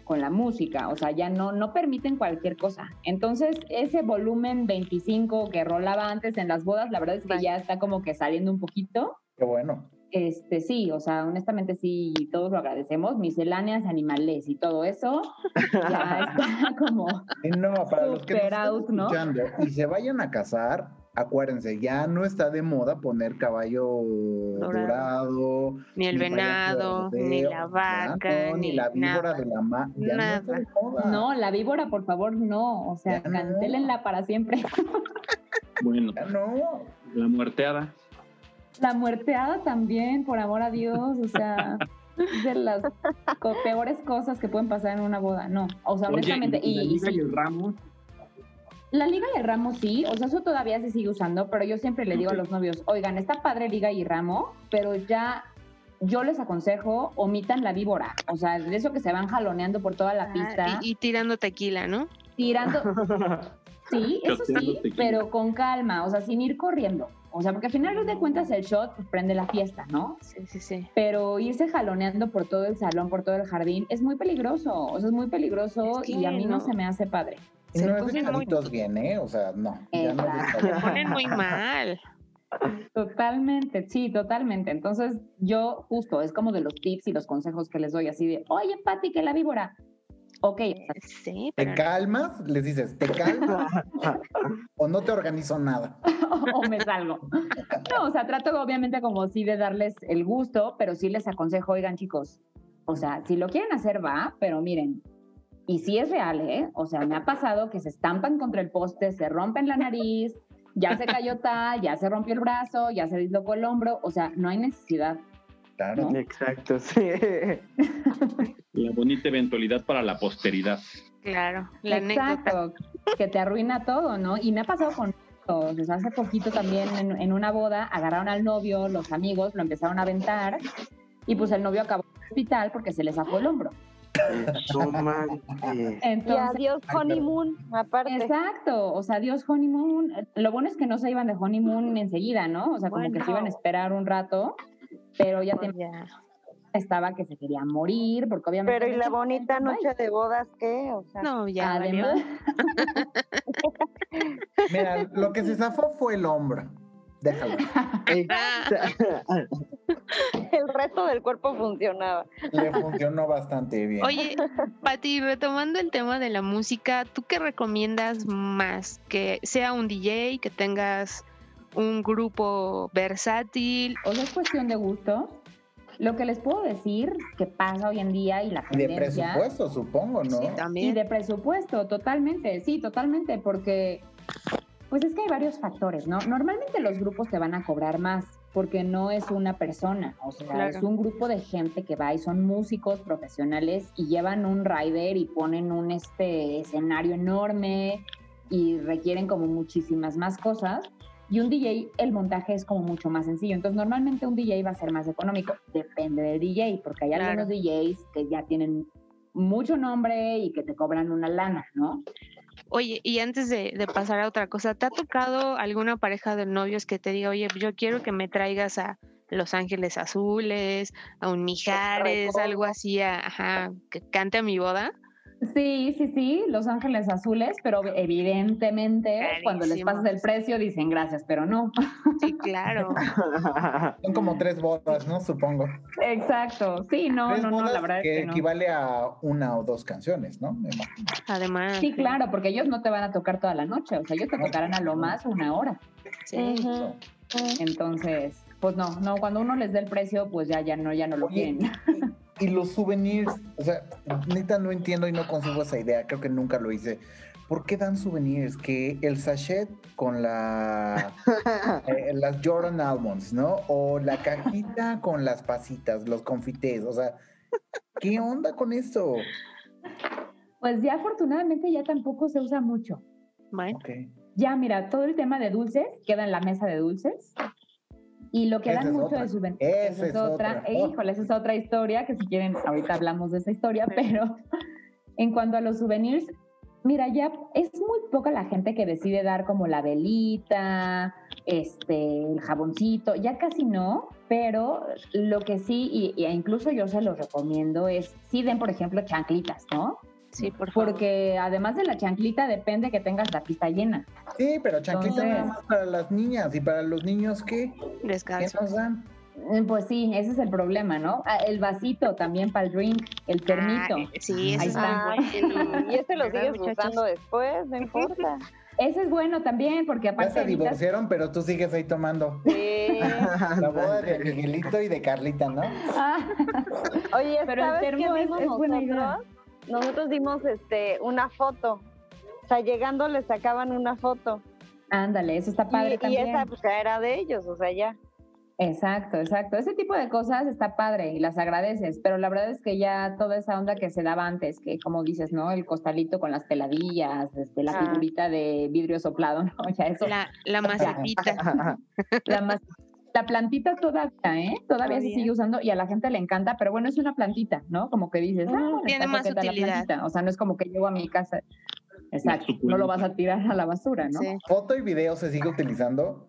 con la música, o sea, ya no, no permiten cualquier cosa. Entonces, ese volumen 25 que rolaba antes en las bodas, la verdad es que
Vale.
ya está como que saliendo un poquito.
qué bueno.
Este, sí, o sea, honestamente sí, todos lo agradecemos. Misceláneas, animales y todo eso, ya [LAUGHS] está como...
Y no, para los que nos
Super
están
out, ¿no?
escuchando y se vayan a casar, acuérdense, ya no está de moda poner caballo dorado,
Ni el
ni
venado, ni la vaca,
no, ni
ni
la víbora
nada.
de la ma ya no está de
Nada.
moda.
No, la víbora, por favor, no. O sea,
Ya no.
cantélenla para siempre.
Bueno,
Ya no.
la muerteada.
La muerteada también, por amor a Dios. O sea, es de las co- peores cosas que pueden pasar en una boda. No, o sea, honestamente.
Oye, y, la
y, y
liga
sí,
y el ramo.
La liga y el ramo sí, o sea, eso todavía se sigue usando, pero yo siempre le digo a los novios, oigan, está padre liga y ramo, pero ya yo les aconsejo, omitan la víbora, o sea, de eso que se van jaloneando por toda la
Ah,
pista,
y, y tirando tequila, ¿no?
tirando, [LAUGHS] sí, eso sí,
tequila.
pero con calma, o sea, sin ir corriendo, o sea, porque al final de cuentas el shot pues, prende la fiesta, ¿no?
Sí, sí, sí.
Pero irse jaloneando por todo el salón, por todo el jardín, es muy peligroso, o sea, es muy peligroso
Es que
y a mí no
no.
se me hace padre.
Y
Se ponen muy-
bien, ¿eh? O sea, no. Ya no.
Se ponen muy mal.
Totalmente, sí, totalmente. Entonces, yo justo es como de los tips y los consejos que les doy, así de, oye, Pati, que la víbora. Ok,
Sí,
¿Te calmas? Les dices, ¿te calmas? [LAUGHS] o no te organizo nada. [LAUGHS]
o me salgo. No, o sea, trato obviamente como sí de darles el gusto, pero sí les aconsejo, oigan, chicos, o sea, si lo quieren hacer, va, pero miren, y sí es real, ¿eh? O sea, me ha pasado que se estampan contra el poste, se rompen la nariz, ya se cayó tal, ya se rompió el brazo, ya se dislocó el hombro, o sea, no hay necesidad.
Claro.
¿No? [LAUGHS]
Exacto, sí. [LAUGHS]
La bonita eventualidad para la posteridad.
claro, la anécdota.
Exacto, que te arruina todo, ¿no? Y me ha pasado con o sea, hace poquito también en, en una boda agarraron al novio, los amigos lo empezaron a aventar y pues el novio acabó hospital porque se le zafó el hombro.
Manches.
Y
Entonces,
adiós honeymoon, aparte.
Exacto, o sea, Dios honeymoon. Lo bueno es que no se iban de honeymoon enseguida, ¿no? O sea, como que se iban a esperar un rato, pero ya
Pues
te- estaba que se quería morir, porque obviamente.
Pero ¿y la bonita noche de bodas qué? O sea,
No, ya.
Además, [LAUGHS]
Mira, lo que se [LAUGHS] zafó fue el hombro. Déjalo. [LAUGHS]
El resto del cuerpo funcionaba.
Le funcionó bastante bien.
Oye, Pati, retomando el tema de la música, ¿tú qué recomiendas más? ¿Que sea un DJ, que tengas un grupo versátil?
o sea, es cuestión de gusto. Lo que les puedo decir que pasa hoy en día y la
Y de
tendencia.
presupuesto, supongo, ¿no?
Sí,
Y
también.
de presupuesto, totalmente, sí, totalmente, porque pues es que hay varios factores, ¿no? Normalmente los grupos te van a cobrar más porque no es una persona, o sea,
Claro.
es un grupo de gente que va y son músicos profesionales y llevan un rider y ponen un este escenario enorme y requieren como muchísimas más cosas. Y un DJ, el montaje es como mucho más sencillo. Entonces, normalmente un DJ va a ser más económico. Depende del DJ, porque hay
Claro.
algunos DJs que ya tienen mucho nombre y que te cobran una lana, ¿no?
Oye, y antes de, de pasar a otra cosa, ¿te ha tocado alguna pareja de novios que te diga, oye, yo quiero que me traigas a Los Ángeles Azules, a un Mijares, algo así, a- ajá, que cante a mi boda?
Sí, sí, sí, Los Ángeles Azules, pero evidentemente cuando les pasas el precio dicen gracias, pero no.
Sí, claro. [LAUGHS]
Son como tres bodas, ¿no? Supongo.
Exacto, sí, no,
tres
no, no, la verdad
que
es que no.
equivale a una o dos canciones, ¿no? Me imagino.
Además.
Sí, claro, porque ellos no te van a tocar toda la noche, o sea, ellos te tocarán a lo más una hora.
Sí.
Entonces, pues no, no, cuando uno les dé el precio, pues ya, ya no, ya no lo
Oye,
quieren. [LAUGHS]
Y los souvenirs, o sea, neta no entiendo y no consigo esa idea, creo que nunca lo hice. ¿Por qué dan souvenirs? Que el sachet con la [LAUGHS] eh, las Jordan Almonds, ¿no? O la cajita con las pasitas, los confites, o sea, ¿qué onda con eso?
Pues ya afortunadamente ya tampoco se usa mucho.
Bueno,
Ok.
Ya, mira, todo el tema de dulces queda en la mesa de dulces. Y lo que
es
mucho
otra.
de souvenirs.
Esa
Esa
es otra. Oh.
Híjole, esa es otra historia que si quieren, ahorita hablamos de esa historia, pero [LAUGHS] en cuanto a los souvenirs, mira, ya es muy poca la gente que decide dar como la velita, este, el jaboncito, ya casi no, pero lo que sí, y, y incluso yo se los recomiendo, es sí den, por ejemplo, chanclitas, ¿no?
Sí, por favor.
Porque además de la chanclita depende que tengas la pista llena.
Sí, pero chanquita
Entonces-
nada más para las niñas y para los niños, ¿qué? ¿Qué
Descanso.
nos dan?
Eh, Pues sí, ese es el problema, ¿no? Ah, El vasito también para el drink, el termito.
Ah, sí, eso
Ahí
es
está.
bueno. [LAUGHS]
Y este lo
¿Verdad,
sigues
muchachos?
usando después, no [LAUGHS] importa.
Ese es bueno también, porque
Ya
aparte
se
evitas-
divorciaron, pero tú sigues ahí tomando.
Sí. [LAUGHS]
La boda de Miguelito y de Carlita, ¿no?
Ah,
Oye,
Pero el
¿sabes qué
termo es- es buena idea.
Nosotros? Dimos este una foto. O sea, llegando les sacaban una foto.
ándale, eso está padre
Y, y
también.
esa pues ya era de ellos, o sea, ya.
Exacto, exacto. Ese tipo de cosas está padre y las agradeces, pero la verdad es que ya toda esa onda que se daba antes, que como dices, ¿no? El costalito con las peladillas, este, la
Ah.
figurita de vidrio soplado, ¿no? [LAUGHS] Ya eso.
La, la macetita. [LAUGHS]
La, mas- la plantita todavía, ¿eh? Todavía se sigue usando y a la gente le encanta, pero bueno, es una plantita, ¿no? Como que dices, ah, bueno,
tiene más
la
utilidad.
plantita. O sea, no es como que llego a mi casa. Exacto, no lo vas a tirar a la basura, ¿no?
Sí,
¿Foto y video se sigue utilizando?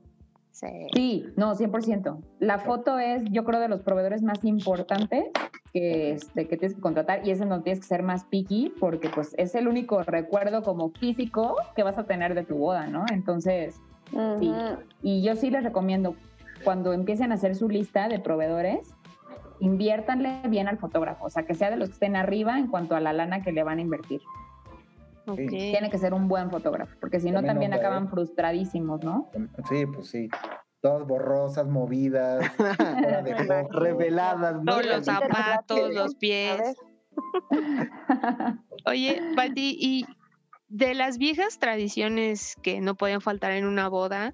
sí.
Sí, no, 100%. La foto es, yo creo, de los proveedores más importantes que, este, que tienes que contratar y es en donde tienes que ser más picky porque pues es el único recuerdo como físico que vas a tener de tu boda, ¿no? Entonces, sí. Y yo sí les recomiendo, cuando empiecen a hacer su lista de proveedores, inviértanle bien al fotógrafo, o sea, que sea de los que estén arriba en cuanto a la lana que le van a invertir.
Ok.
Tiene que ser un buen fotógrafo, porque si no
También
acaban
¿eh?
frustradísimos, ¿no?
Sí, pues sí. Todas borrosas, movidas, [LAUGHS] de.
Reveladas, ¿no?
Todos los zapatos, los pies. [LAUGHS] Oye, Pati, y de las viejas tradiciones que no podían faltar en una boda,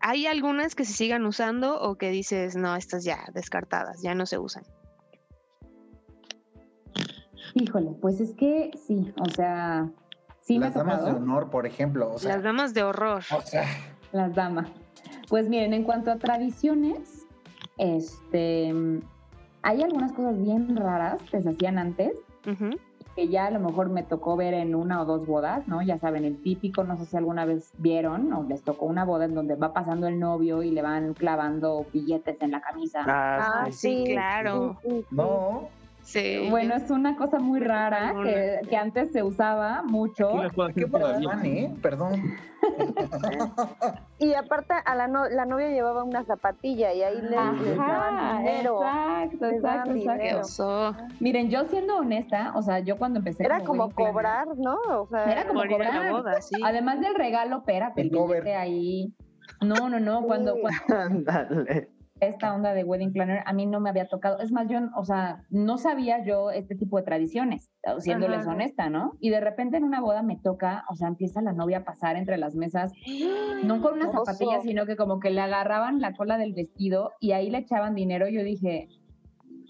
¿hay algunas que se sigan usando o que dices, no, estas ya descartadas, ya no se usan?
Híjole, pues es que sí, o sea, sí
Las
me ha
damas de honor, por ejemplo. O sea,
Las damas de horror.
o sea,
Las damas. Pues miren, en cuanto a tradiciones, este, hay algunas cosas bien raras que se hacían antes,
Ujú.
Que ya a lo mejor me tocó ver en una o dos bodas, ¿no? Ya saben, el típico, no sé si alguna vez vieron o les tocó una boda en donde va pasando el novio y le van clavando billetes en la camisa.
Ah,
Ah, sí, claro.
sí, sí, sí.
No,
Sí.
Bueno, es una cosa muy rara
común.
que, que antes se usaba mucho.
¿qué van, eh? Perdón. [LAUGHS]
Y aparte a la, no- la novia llevaba una zapatilla y ahí le, les daban
Ajá,
dinero.
exacto,
Les daban
exacto,
dinero.
oso.
Miren, yo siendo honesta, o sea, yo cuando empecé
Era como cobrar, ¿no? O sea,
Era como
a la
cobrar.
boda, sí.
Además del regalo, espérate,
El
el ahí. No, no, no, cuando,
Sí.
cuando [LAUGHS]
Ándale.
Esta onda de wedding planner a mí no me había tocado. Es más, yo, o sea, no sabía yo este tipo de tradiciones, siéndoles
Ajá.
honesta, ¿no? Y de repente en una boda me toca, o sea, empieza la novia a pasar entre las mesas, no con una
Oso.
zapatilla, sino que como que le agarraban la cola del vestido y ahí le echaban dinero. Yo dije,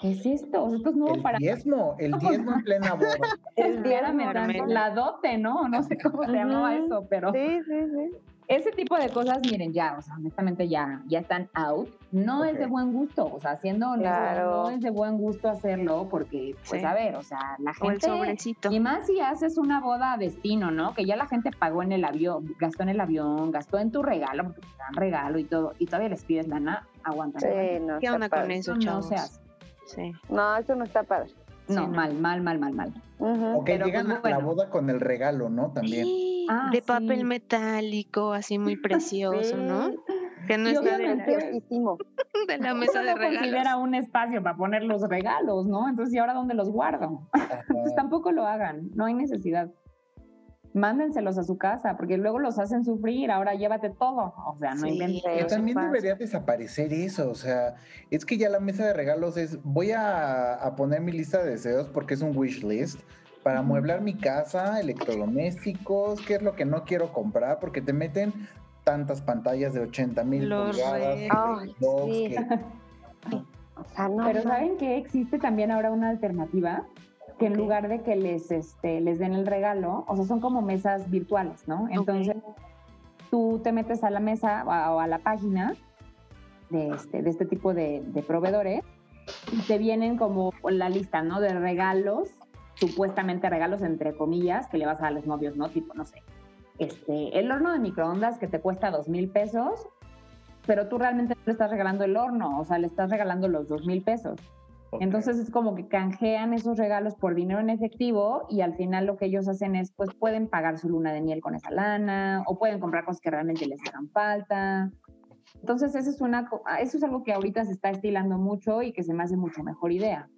¿qué es esto? O sea, esto es nuevo
El
para
diezmo, el [LAUGHS] diezmo en plena boda.
el
Espérame
diezmo.
la dote, ¿no? No sé cómo se llamaba eso, pero
Sí, sí, sí.
ese tipo de cosas, miren, ya, o sea, honestamente ya, ya están out. No es de buen gusto, o sea, siendo honesto,
Claro.
no es de buen gusto hacerlo porque, pues,
Sí.
a ver, o sea, la
O el
gente...
sobrecito.
Y más si haces una boda a destino, ¿no? Que ya la gente pagó en el avión, gastó en el avión, gastó en tu regalo, porque te dan regalo y todo, y todavía les pides lana, aguanta.
Sí, no.
¿Qué
está
onda con
padre.
eso,
no se hace.
Sí.
No, eso no está padre.
No,
Sí, no.
mal, mal, mal, mal, mal.
O que
Pero,
llegan
pues,
a la
bueno.
boda con el regalo, ¿no? También.
Ah,
de papel
sí.
metálico, así muy [LAUGHS] precioso, ¿no? Que no
Y
está de [LAUGHS] de la mesa de
no considera
regalos.
un espacio para poner los regalos, ¿no? Entonces, ¿y ahora dónde los guardo? [LAUGHS] Pues tampoco lo hagan, no hay necesidad. Mándenselos a su casa, porque luego los hacen sufrir, ahora llévate todo. O sea, no
Sí.
inventes.
También debería desaparecer eso, o sea, es que ya la mesa de regalos es, voy a, a poner mi lista de deseos porque es un wish list para
Ujú.
mueblar mi casa, electrodomésticos, qué es lo que no quiero comprar, porque te meten tantas pantallas de 80 mil pulgadas,
re-
Ay,
Xbox,
sí.
que- [LAUGHS]
O sea, no.
Pero
no.
¿saben que existe también ahora una alternativa? Que en lugar de que les, este, les den el regalo, o sea, son como mesas virtuales, ¿no? Entonces, tú te metes a la mesa o a, o a la página de este, de este tipo de, de proveedores y te vienen como la lista, ¿no? De regalos, supuestamente regalos entre comillas, que le vas a dar a los novios, ¿no? Tipo, no sé, este, el horno de microondas que te cuesta dos mil pesos, pero tú realmente no le estás regalando el horno, o sea, le estás regalando los dos mil pesos.
Ok.
Entonces es como que canjean esos regalos por dinero en efectivo y al final lo que ellos hacen es, pues pueden pagar su luna de miel con esa lana o pueden comprar cosas que realmente les hagan falta. Entonces eso es, una, co- eso es algo que ahorita se está estilando mucho y que se me hace mucho mejor idea.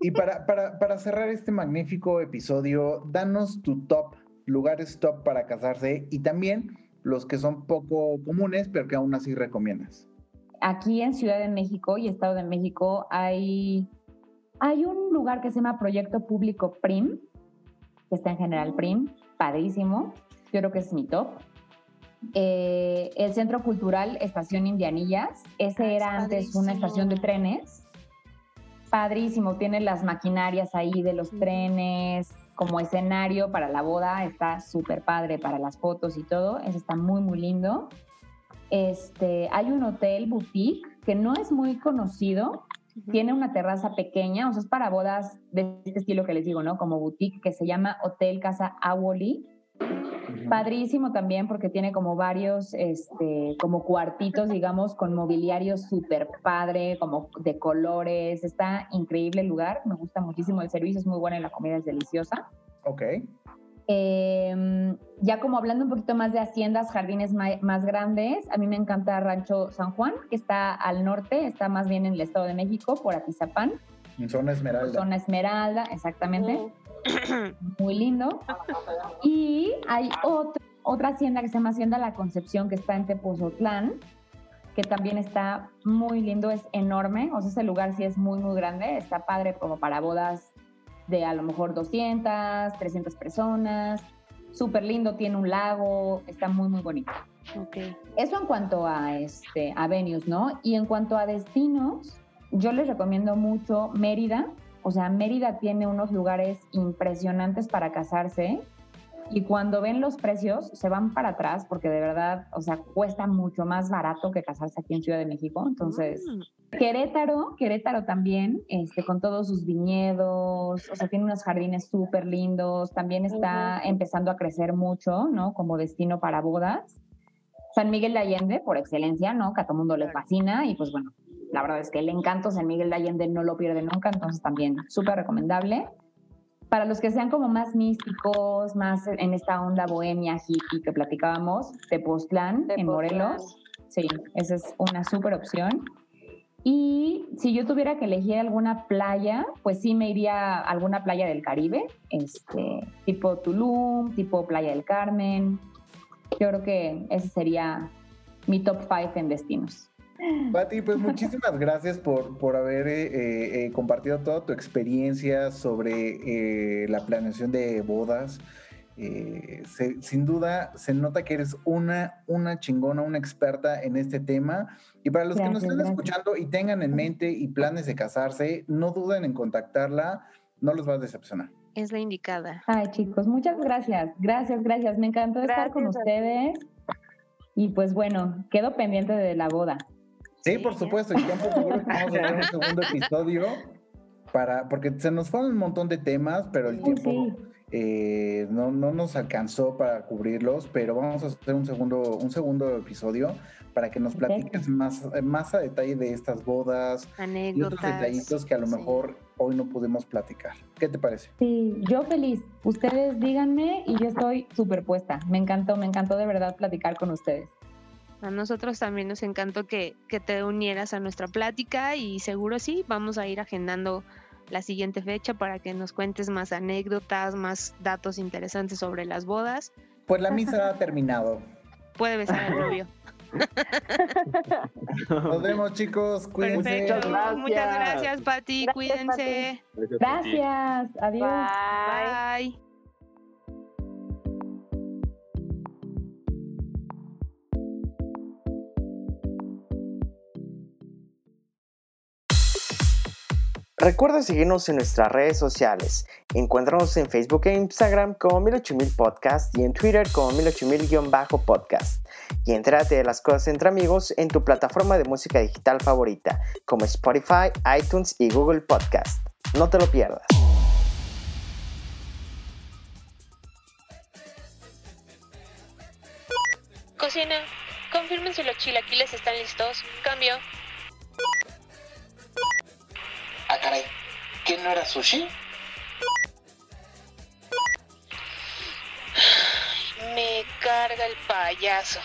Y para, para, para cerrar este magnífico episodio, danos tu top, lugares top para casarse y también los que son poco comunes, pero que aún así recomiendas.
Aquí en Ciudad de México y Estado de México hay, hay un lugar que se llama Proyecto Público PRIM, que está en General PRIM, padrísimo, yo creo que es mi top. Eh, el Centro Cultural Estación Indianillas, ese
Ah, es
era antes una estación de trenes. Padrísimo, tiene las maquinarias ahí de los trenes como escenario para la boda, está súper padre para las fotos y todo, ese está muy, muy lindo. Este, hay un hotel boutique que no es muy conocido, tiene una terraza pequeña, o sea, es para bodas de este estilo que les digo, ¿no? Como boutique, que se llama Hotel Casa Awoli. Padrísimo también porque tiene como varios, este, como cuartitos, digamos, con mobiliario súper padre, como de colores. Está increíble el lugar, me gusta muchísimo el servicio, es muy bueno y la comida es deliciosa.
Ok.
Eh, ya como hablando un poquito más de haciendas, jardines más grandes, a mí me encanta Rancho San Juan, que está al norte, está más bien en el Estado de México, por Atizapán,
En zona Esmeralda.
zona Esmeralda, exactamente, [COUGHS] muy lindo. Y hay otro- otra hacienda que se llama Hacienda La Concepción, que está en Tepozotlán, que también está muy lindo, es enorme, o sea, ese lugar sí es muy, muy grande, está padre como para bodas de a lo mejor 200, 300 personas, súper lindo, tiene un lago, está muy, muy bonito. Eso en cuanto a, este, a venues, ¿no? Y en cuanto a destinos, yo les recomiendo mucho Mérida. O sea, Mérida tiene unos lugares impresionantes para casarse. y cuando ven los precios se van para atrás porque de verdad, o sea, cuesta mucho más barato que casarse aquí en Ciudad de México. Entonces,
Mm.
Querétaro, Querétaro también, este, con todos sus viñedos, o sea, tiene unos jardines súper lindos, también está empezando a crecer mucho, ¿no? Como destino para bodas. San Miguel de Allende, por excelencia, ¿no? Que a todo mundo le fascina y pues bueno, la verdad es que el encanto San Miguel de Allende no lo pierde nunca, entonces también súper recomendable. Para los que sean como más místicos, más en esta onda bohemia, hippie que platicábamos, Tepoztlán, en
Tepoztlán.
Morelos, sí, esa es una súper opción. Y si yo tuviera que elegir alguna playa, pues sí me iría a alguna playa del Caribe, este, tipo Tulum, tipo Playa del Carmen. Yo creo que ese sería mi top five en destinos.
Pati, pues muchísimas gracias por, por haber eh, eh, eh, compartido toda tu experiencia sobre eh, la planeación de bodas. Eh, se- sin duda se nota que eres una, una chingona, una experta en este tema. Y para los que nos estén escuchando y tengan en mente y planes de casarse, no duden en contactarla, no los va a decepcionar.
Es la indicada.
Ay, chicos, muchas gracias. Gracias, gracias. Me encantó estar con ustedes. Y pues bueno, quedo pendiente de la boda.
Sí, por supuesto, y seguro que vamos a hacer un segundo [LAUGHS] episodio para, porque se nos fueron un montón de temas, pero el tiempo eh, no, no nos alcanzó para cubrirlos, pero vamos a hacer un segundo, un segundo episodio para que nos platiques más, más a detalle de estas bodas y otros
Anécdotas.
detallitos que a lo
sí.
mejor hoy no pudimos platicar. ¿Qué te parece?
Sí, yo feliz. Ustedes díganme y yo estoy súper puesta. Me encantó, me encantó de verdad platicar con ustedes.
A nosotros también nos encantó que, que te unieras a nuestra plática y seguro sí, vamos a ir agendando la siguiente fecha para que nos cuentes más anécdotas, más datos interesantes sobre las bodas.
Pues la misa ha terminado.
Puede besar al novio. [LAUGHS]
Nos vemos, chicos. Cuídense.
Perfecto.
gracias.
Muchas gracias, Pati.
Gracias,
Cuídense.
Gracias. Adiós.
Bye.
Bye.
Recuerda seguirnos en nuestras redes sociales. Encuéntranos en Facebook e Instagram como 108000 Podcast y en Twitter como 108000-podcast. Y entérate de las cosas entre amigos en tu plataforma de música digital favorita, como Spotify, iTunes y Google Podcast. No te lo pierdas.
Cocina, confirmen si los chilaquiles están listos. Cambio.
Ah, caray. ¿Qué no era sushi?
Me carga el payaso.